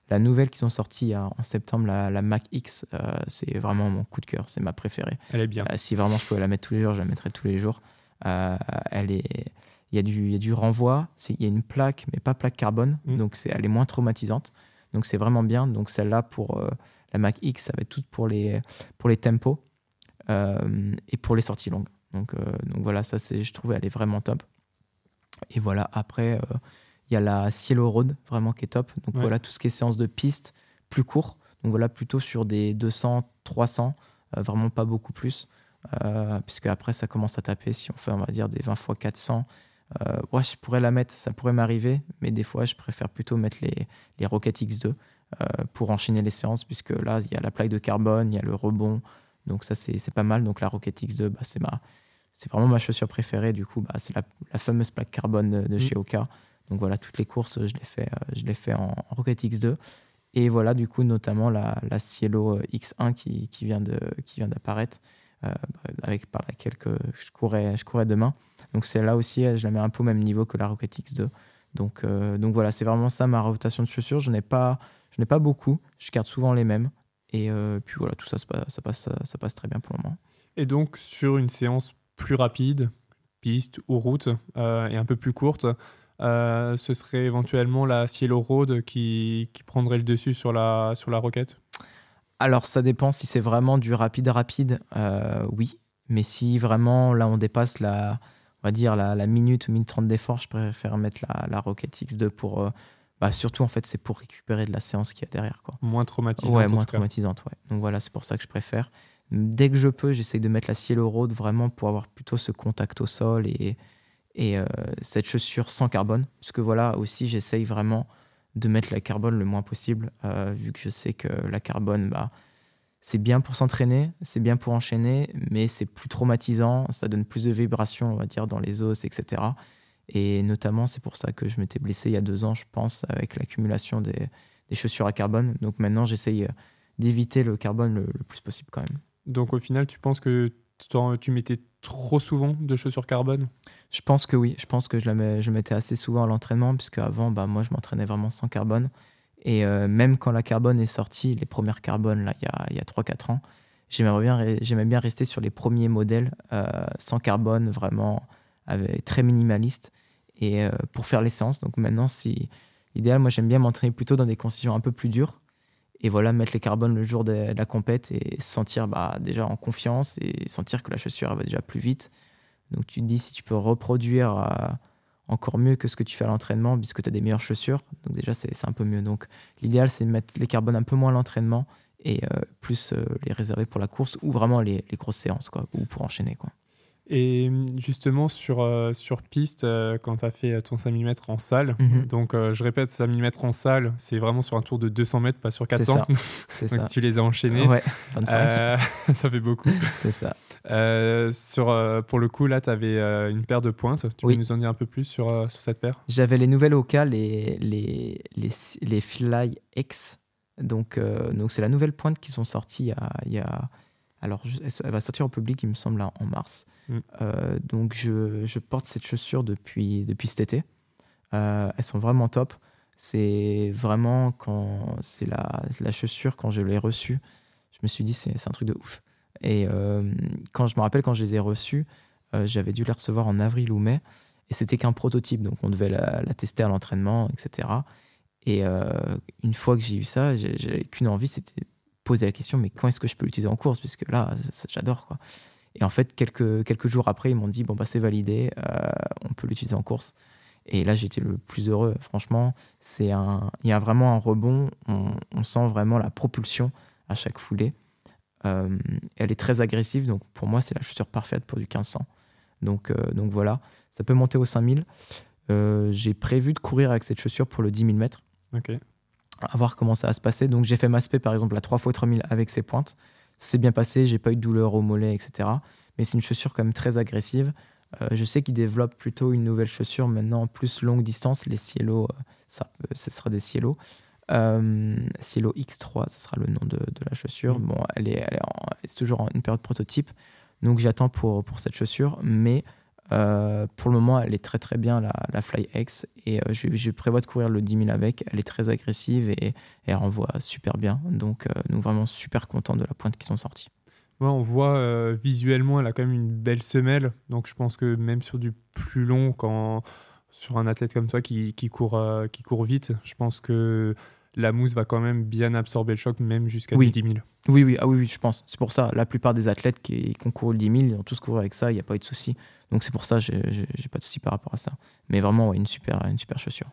La nouvelle qui sont sorties euh, en septembre, la, la Mac X, euh, c'est vraiment mon coup de cœur, c'est ma préférée. Elle est bien. Si vraiment je pouvais la mettre tous les jours, je la mettrais tous les jours. Elle est, il y a du, il y a du renvoi. Il y a une plaque, mais pas plaque carbone, Mm. donc c'est, elle est moins traumatisante. Donc c'est vraiment bien. Donc celle-là pour euh, la Mac X, ça va être toute pour les pour les tempos. et pour les sorties longues. Donc, donc voilà, ça, c'est, je trouvais, elle est vraiment top. Et voilà, après, il y a la Cielo Road, vraiment qui est top. Donc voilà, tout ce qui est séance de piste plus court. Donc voilà, plutôt sur des 200, 300, vraiment pas beaucoup plus. puisque après, ça commence à taper. Si on fait, on va dire, des 20 fois 400, euh, ouais, je pourrais la mettre, ça pourrait m'arriver, mais des fois, je préfère plutôt mettre les, les Rocket X2 euh, pour enchaîner les séances, puisque là, il y a la plaque de carbone, il y a le rebond, donc ça, c'est pas mal. Donc la Rocket X2, bah, c'est ma, c'est vraiment ma chaussure préférée. Du coup, bah, c'est la, la, fameuse plaque carbone de, mm. chez Oka. Donc voilà, toutes les courses, je les fais, euh, je les fais en, Rocket X2. Et voilà, du coup, notamment la, la Cielo X1 qui, qui vient d'apparaître. Euh, avec par laquelle je, courais, je courais demain. Donc c'est là aussi, je la mets un peu au même niveau que la Rocket X2. Donc, euh, donc voilà, c'est vraiment ça ma rotation de chaussures. Je n'ai pas, je n'ai pas beaucoup, je garde souvent les mêmes. Et euh, puis voilà, tout ça, ça passe, très bien pour le moment. Et donc sur une séance plus rapide, piste ou route, et un peu plus courte, ce serait éventuellement la Cielo Road qui, prendrait le dessus sur la, sur la Rocket alors, ça dépend si c'est vraiment du rapide rapide, euh, oui. Mais si vraiment, là, on dépasse la, on va dire, la, minute ou minute 30 d'effort, je préfère mettre la, la Rocket X2 pour. Euh, bah, surtout, en fait, c'est pour récupérer de la séance qu'il y a derrière. Quoi. Moins traumatisante. Ouais, moins traumatisante, ouais. Donc voilà, c'est pour ça que je préfère. Dès que je peux, j'essaye de mettre la Cielo Road vraiment pour avoir plutôt ce contact au sol et, et euh, cette chaussure sans carbone. Parce que voilà, aussi, j'essaye vraiment de mettre la carbone le moins possible, euh, vu que je sais que la carbone, bah, c'est bien pour s'entraîner, c'est bien pour enchaîner, mais c'est plus traumatisant, ça donne plus de vibrations, on va dire, dans les os, etc. Et notamment, c'est pour ça que je m'étais blessé il y a deux ans, je pense, avec l'accumulation des, chaussures à carbone. Donc maintenant, j'essaye euh, d'éviter le carbone le, le, plus possible quand même. Donc au final, tu penses que tu mettais trop souvent de chaussures carbone? Je pense que oui. Je pense que je, la je mettais assez souvent à l'entraînement, puisque avant, bah, moi, je m'entraînais vraiment sans carbone. Et euh, même quand la carbone est sortie, les premières carbones, il y a, y a 3-4 ans, j'aimais bien, rester sur les premiers modèles euh, sans carbone, vraiment très minimaliste, et euh, pour faire les séances. Donc maintenant, si idéal, moi, j'aime bien m'entraîner plutôt dans des conditions un peu plus dures, et voilà, mettre les carbones le jour de, la compète et se sentir bah, déjà en confiance et sentir que la chaussure va déjà plus vite. Donc tu te dis si tu peux reproduire euh, encore mieux que ce que tu fais à l'entraînement puisque tu as des meilleures chaussures. Donc déjà c'est un peu mieux. Donc l'idéal c'est de mettre les carbones un peu moins à l'entraînement et euh, plus euh, les réserver pour la course ou vraiment les, les grosses séances quoi, ou pour enchaîner. Quoi. Et justement, sur, euh, sur piste, euh, quand tu as fait ton 5 mm en salle, mhm. donc euh, je répète, 5 mm en salle, c'est vraiment sur un tour de 200 mètres, pas sur 400. C'est ça. donc tu les as enchaînés. Ouais, 25. ça fait beaucoup. C'est ça. sur, pour le coup, là, tu avais une paire de pointes. Tu peux nous en dire un peu plus sur, sur cette paire? J'avais les nouvelles Oka, les, les, les, les Fly X. Donc, donc c'est la nouvelle pointe qui sont sorties il y a alors, elle va sortir au public, il me semble, en mars. Mm. Euh, donc, je, porte cette chaussure depuis, depuis cet été. Euh, elles sont vraiment top. C'est vraiment quand c'est la, la, chaussure, quand je l'ai reçue, je me suis dit, c'est un truc de ouf. Et euh, quand je me rappelle, quand je les ai reçues, j'avais dû les recevoir en avril ou mai. Et c'était qu'un prototype, donc on devait la, la tester à l'entraînement, etc. Et une fois que j'ai eu ça, j'avais qu'une envie, c'était poser la question, mais quand est-ce que je peux l'utiliser en course? Puisque là, j'adore. quoi. Et en fait, quelques, quelques jours après, ils m'ont dit, bon, bah, c'est validé, euh, on peut l'utiliser en course. Et là, j'étais le plus heureux. Franchement, c'est un, il y a vraiment un rebond. On, sent vraiment la propulsion à chaque foulée. Euh, elle est très agressive, donc pour moi, c'est la chaussure parfaite pour du 1500. Donc, euh, donc voilà, ça peut monter au 5000. J'ai prévu de courir avec cette chaussure pour le 10 000 mètres. Ok à voir comment ça va se passer. Donc j'ai fait ma spé par exemple à 3 x 3000 avec ses pointes. C'est bien passé, j'ai pas eu de douleur au mollet, etc. Mais c'est une chaussure quand même très agressive. Euh, je sais qu'ils développent plutôt une nouvelle chaussure maintenant plus longue distance. Les Cielo, euh, ça, ce sera des Cielo. Euh, Cielo X3, ça sera le nom de, de la chaussure. Mm. Bon, elle est, elle est, toujours en une période prototype. Donc j'attends pour, pour cette chaussure. Mais euh, pour le moment, elle est très très bien, la, Fly X. Et euh, je, prévois de courir le 10 000 avec. Elle est très agressive et, elle renvoie super bien. Donc, euh, vraiment super content de la pointe qui sont sorties. Ouais, on voit visuellement, elle a quand même une belle semelle. Donc, je pense que même sur du plus long, quand sur un athlète comme toi qui court, qui court vite, je pense que la mousse va quand même bien absorber le choc, même jusqu'à Oui. du 10 000. Oui, oui, ah oui, oui, je pense. C'est pour ça, la plupart des athlètes qui concourent le 10 000, ils ont tous couru avec ça, il n'y a pas eu de souci. Donc c'est pour ça, j'ai pas de souci par rapport à ça. Mais vraiment, ouais, une, super, une super chaussure.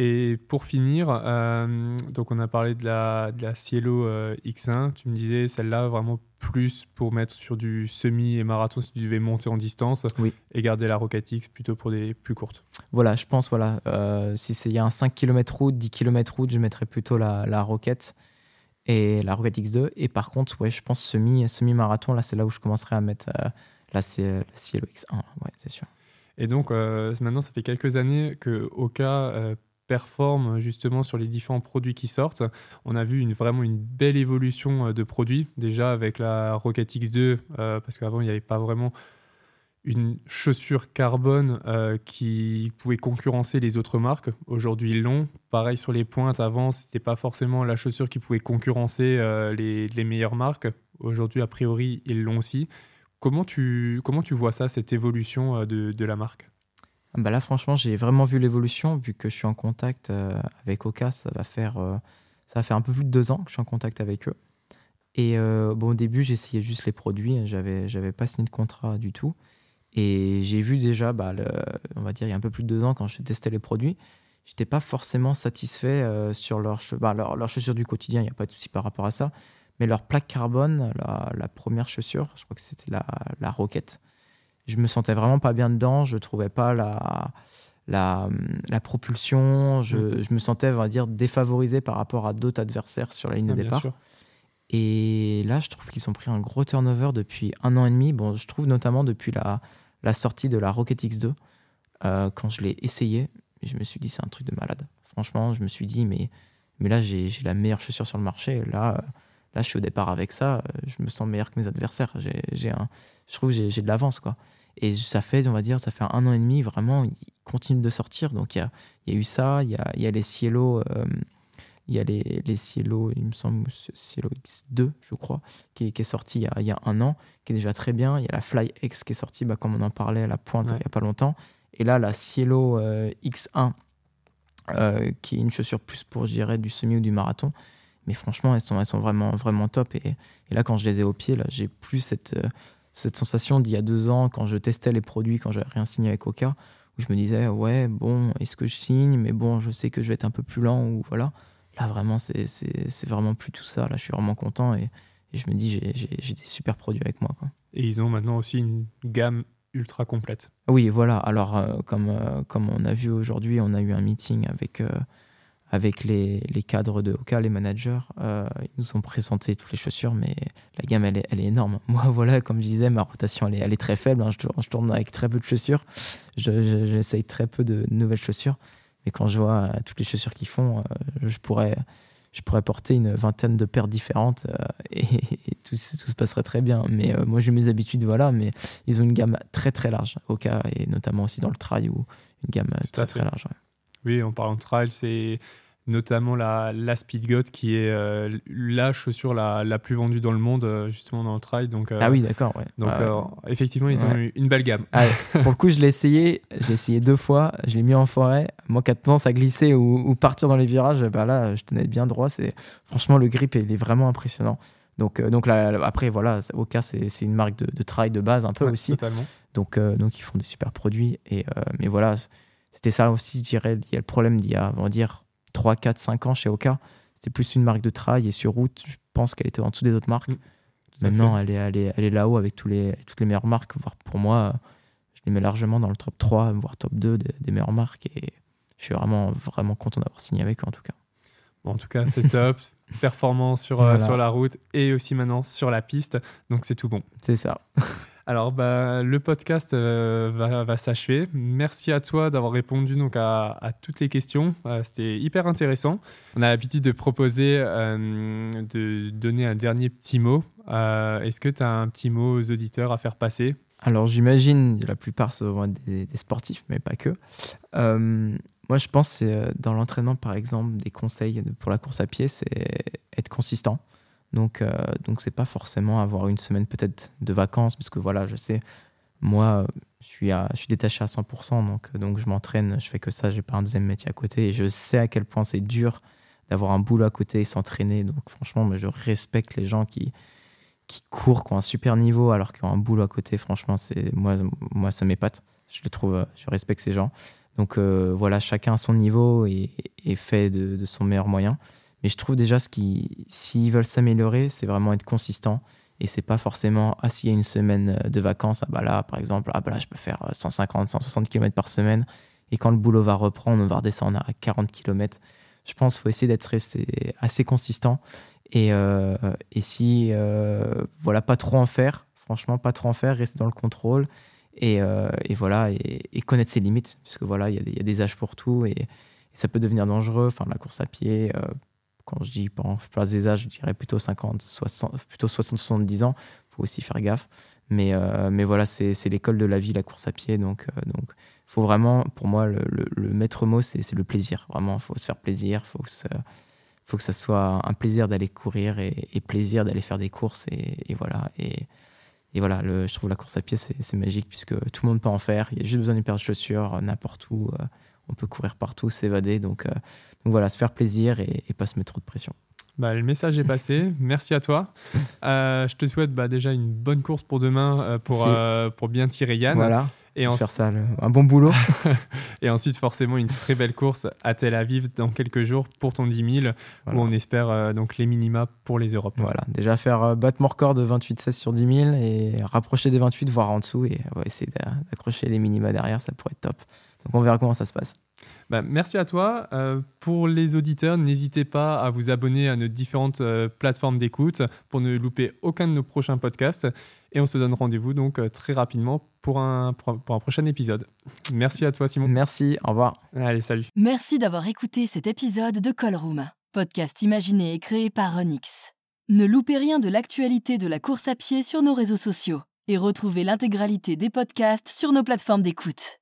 Et pour finir, euh, donc on a parlé de la, de la Cielo euh, X1. Tu me disais celle-là vraiment plus pour mettre sur du semi et marathon si tu devais monter en distance. Oui. Et garder la Rocket X plutôt pour des plus courtes. Voilà, je pense, voilà, euh, si il y a un 5 km route, 10 km route, je mettrais plutôt la, la Rocket et la Rocket X2. Et par contre, ouais, je pense semi, semi-marathon, là, c'est là où je commencerai à mettre euh, la, Cielo X1. Ouais, c'est sûr. Et donc euh, maintenant, ça fait quelques années que Oka euh, performe justement sur les différents produits qui sortent. On a vu vraiment une belle évolution euh, de produits, déjà avec la Rocket X2, euh, parce qu'avant, il n'y avait pas vraiment une chaussure carbone euh, qui pouvait concurrencer les autres marques. Aujourd'hui, ils l'ont. Pareil sur les pointes, avant, c'était pas forcément la chaussure qui pouvait concurrencer euh, les, meilleures marques. Aujourd'hui, a priori, ils l'ont aussi. Comment tu, comment tu vois ça, cette évolution euh, de, la marque? Bah là, franchement, j'ai vraiment vu l'évolution, vu que je suis en contact euh, avec Oka, ça va, faire, euh, ça va faire un peu plus de deux ans que je suis en contact avec eux. Et euh, bon, au début, j'essayais juste les produits, j'avais, j'avais pas signé de contrat du tout. Et j'ai vu déjà, bah, on va dire, il y a un peu plus de deux ans, quand je testais les produits, j'étais pas forcément satisfait sur leurs bah, leur, chaussures du quotidien, il n'y a pas de souci par rapport à ça. Mais leur plaque carbone, la, première chaussure, je crois que c'était la, la Rocket, je me sentais vraiment pas bien dedans, je trouvais pas la, la, la propulsion, je, Mhm. je me sentais, on va dire, défavorisé par rapport à d'autres adversaires sur la ligne Ah, de bien départ. sûr. Et là, je trouve qu'ils ont pris un gros turnover depuis un an et demi. Bon, je trouve notamment depuis la, la sortie de la Rocket X2. euh, quand je l'ai essayé, je me suis dit, c'est un truc de malade. Franchement, je me suis dit, mais, mais là, j'ai j'ai la meilleure chaussure sur le marché. Là, là, je suis au départ avec ça. Je me sens meilleur que mes adversaires. J'ai j'ai un, je trouve que j'ai j'ai de l'avance, quoi. Et ça fait, on va dire, ça fait un an et demi, vraiment, ils continuent de sortir. Donc, il y a, y a eu ça, il y a, y a les Cielo, euh, il y a les, les Cielo, il me semble, Cielo X2, je crois, qui, qui est sorti il y, a, il y a un an, qui est déjà très bien. Il y a la Fly X qui est sortie, bah, comme on en parlait à la pointe Ouais. il n'y a pas longtemps. Et là, la Cielo euh, X1, euh, qui est une chaussure plus pour, je dirais, du semi ou du marathon. Mais franchement, elles sont, elles sont vraiment, vraiment top. Et, et là, quand je les ai au pied, là, j'ai plus cette, euh, cette sensation d'il y a deux ans, quand je testais les produits, quand j'avais rien signé avec Oka, où je me disais, ouais, bon, est-ce que je signe? Mais bon, je sais que je vais être un peu plus lent, ou voilà. Là, vraiment, c'est vraiment plus tout ça. Là, je suis vraiment content et, et je me dis, j'ai- des super produits avec moi. Quoi. Et ils ont maintenant aussi une gamme ultra complète. Oui, voilà. Alors, euh, comme, euh, comme on a vu aujourd'hui, on a eu un meeting avec, euh, avec les, les cadres de Oka, les managers. Euh, ils nous ont présenté toutes les chaussures, mais la gamme, elle est, elle est énorme. Moi, voilà, comme je disais, ma rotation, elle est, elle est très faible. hein. Je, tourne, je tourne avec très peu de chaussures. Je- je- J'essaye très peu de nouvelles chaussures. Mais quand je vois euh, toutes les chaussures qu'ils font, euh, je, pourrais, je pourrais porter une vingtaine de paires différentes euh, et, et tout, tout se passerait très bien. Mais moi, j'ai mes habitudes, voilà. Mais ils ont une gamme très très large, Oka, et notamment aussi dans le trail, où une gamme très très large. ouais. Oui, en parlant de trail, c'est notamment la, la Speedgoat qui est euh, la chaussure la, la plus vendue dans le monde, euh, justement dans le trail. Donc, euh, Ah oui, d'accord, ouais. donc euh, effectivement, ils ont eu une belle gamme. Ah ouais. Pour le coup, je l'ai essayé. Je l'ai essayé deux fois. Je l'ai mis en forêt. Moi qui a tendance à glisser ou, ou partir dans les virages, bah là, je tenais bien droit. C'est franchement le grip, il est vraiment impressionnant. Donc, donc là, après, voilà, Oka, c'est une marque de, de trail de base un peu aussi. Totalement. Donc, donc ils font des super produits. Et, mais voilà, c'était ça aussi, je dirais. Il y a le problème d'il y a, on va dire, 3, 4, 5 ans chez Oka. C'était plus une marque de trail. Et sur route, je pense qu'elle était en dessous des autres marques. Mm, Maintenant, elle est, elle est, elle est là-haut avec tous les, toutes les meilleures marques. Voire pour moi, je les mets largement dans le top 3, voire top 2 des, des meilleures marques. Et je suis vraiment, vraiment content d'avoir signé avec eux, en tout cas. Bon, en tout cas, c'est top. Performance sur, euh, sur la route et aussi maintenant sur la piste. Donc, c'est tout bon. C'est ça. Alors, bah, le podcast euh, va, s'achever. Merci à toi d'avoir répondu donc, à, toutes les questions. Euh, C'était hyper intéressant. On a l'habitude de proposer euh, de donner un dernier petit mot. Est-ce que tu as un petit mot aux auditeurs à faire passer? Alors j'imagine la plupart seront des, des sportifs, mais pas que. Moi je pense c'est dans l'entraînement par exemple des conseils pour la course à pied, c'est être consistant. Donc euh, donc c'est pas forcément avoir une semaine peut-être de vacances parce que voilà je sais moi je suis à, je suis détaché à 100% donc donc je m'entraîne, je fais que ça, j'ai pas un deuxième métier à côté et je sais à quel point c'est dur d'avoir un boulot à côté et s'entraîner. Donc franchement, moi, je respecte les gens qui, qui courent, qui ont un super niveau alors qu'ils ont un boulot à côté. Franchement, c'est moi, moi ça m'épate. Je le trouve, je respecte ces gens. Donc euh, voilà, chacun à son niveau et, fait de, son meilleur moyen. Mais je trouve déjà ce qui, s'ils veulent s'améliorer, c'est vraiment être consistant. Et c'est pas forcément, ah, s'il y a une semaine de vacances, ah bah là, par exemple, ah bah là, je peux faire 150, 160 km par semaine. Et quand le boulot va reprendre, on va redescendre à 40 km. Je pense qu'il faut essayer d'être assez, consistant. Et, euh, et si, euh, voilà, pas trop en faire, franchement, pas trop en faire, rester dans le contrôle. Et, euh, et voilà, et, connaître ses limites. Parce que voilà, il y, a des âges pour tout et, ça peut devenir dangereux. Enfin, la course à pied, quand je dis place des âges, je dirais plutôt 50, 60, plutôt 60, 70 ans. Il faut aussi faire gaffe. Mais, mais voilà, c'est l'école de la vie, la course à pied. Donc, donc faut vraiment, pour moi, le, maître mot, c'est le plaisir. Vraiment, faut se faire plaisir, faut, que faut que ça soit un plaisir d'aller courir et, plaisir d'aller faire des courses. Et, voilà. Et, voilà, je trouve la course à pied, c'est magique puisque tout le monde peut en faire. Il y a juste besoin d'une paire de chaussures, n'importe où. Euh, on peut courir partout, s'évader. Donc, euh, donc voilà, se faire plaisir et, pas se mettre trop de pression. Bah, le message est passé. Merci à toi. Euh, je te souhaite bah, déjà une bonne course pour demain pour, pour bien tirer Yann. Voilà et en... faire ça, un bon boulot. et ensuite, forcément, une très belle course à Tel Aviv dans quelques jours pour ton 10 000, où on espère euh, donc les minima pour les Europes. Voilà, déjà faire euh, battre mon record de 28-16 sur 10 000 et rapprocher des 28, voire en dessous, et on va essayer d'accrocher les minima derrière, ça pourrait être top. Donc on verra comment ça se passe. Bah, merci à toi. Euh, pour les auditeurs, n'hésitez pas à vous abonner à nos différentes euh, plateformes d'écoute pour ne louper aucun de nos prochains podcasts. Et on se donne rendez-vous donc euh, très rapidement pour un, pour un prochain épisode. Merci à toi, Simon. Merci, au revoir. Allez, salut. Merci d'avoir écouté cet épisode de Callroom, podcast imaginé et créé par Onyx. Ne loupez rien de l'actualité de la course à pied sur nos réseaux sociaux et retrouvez l'intégralité des podcasts sur nos plateformes d'écoute.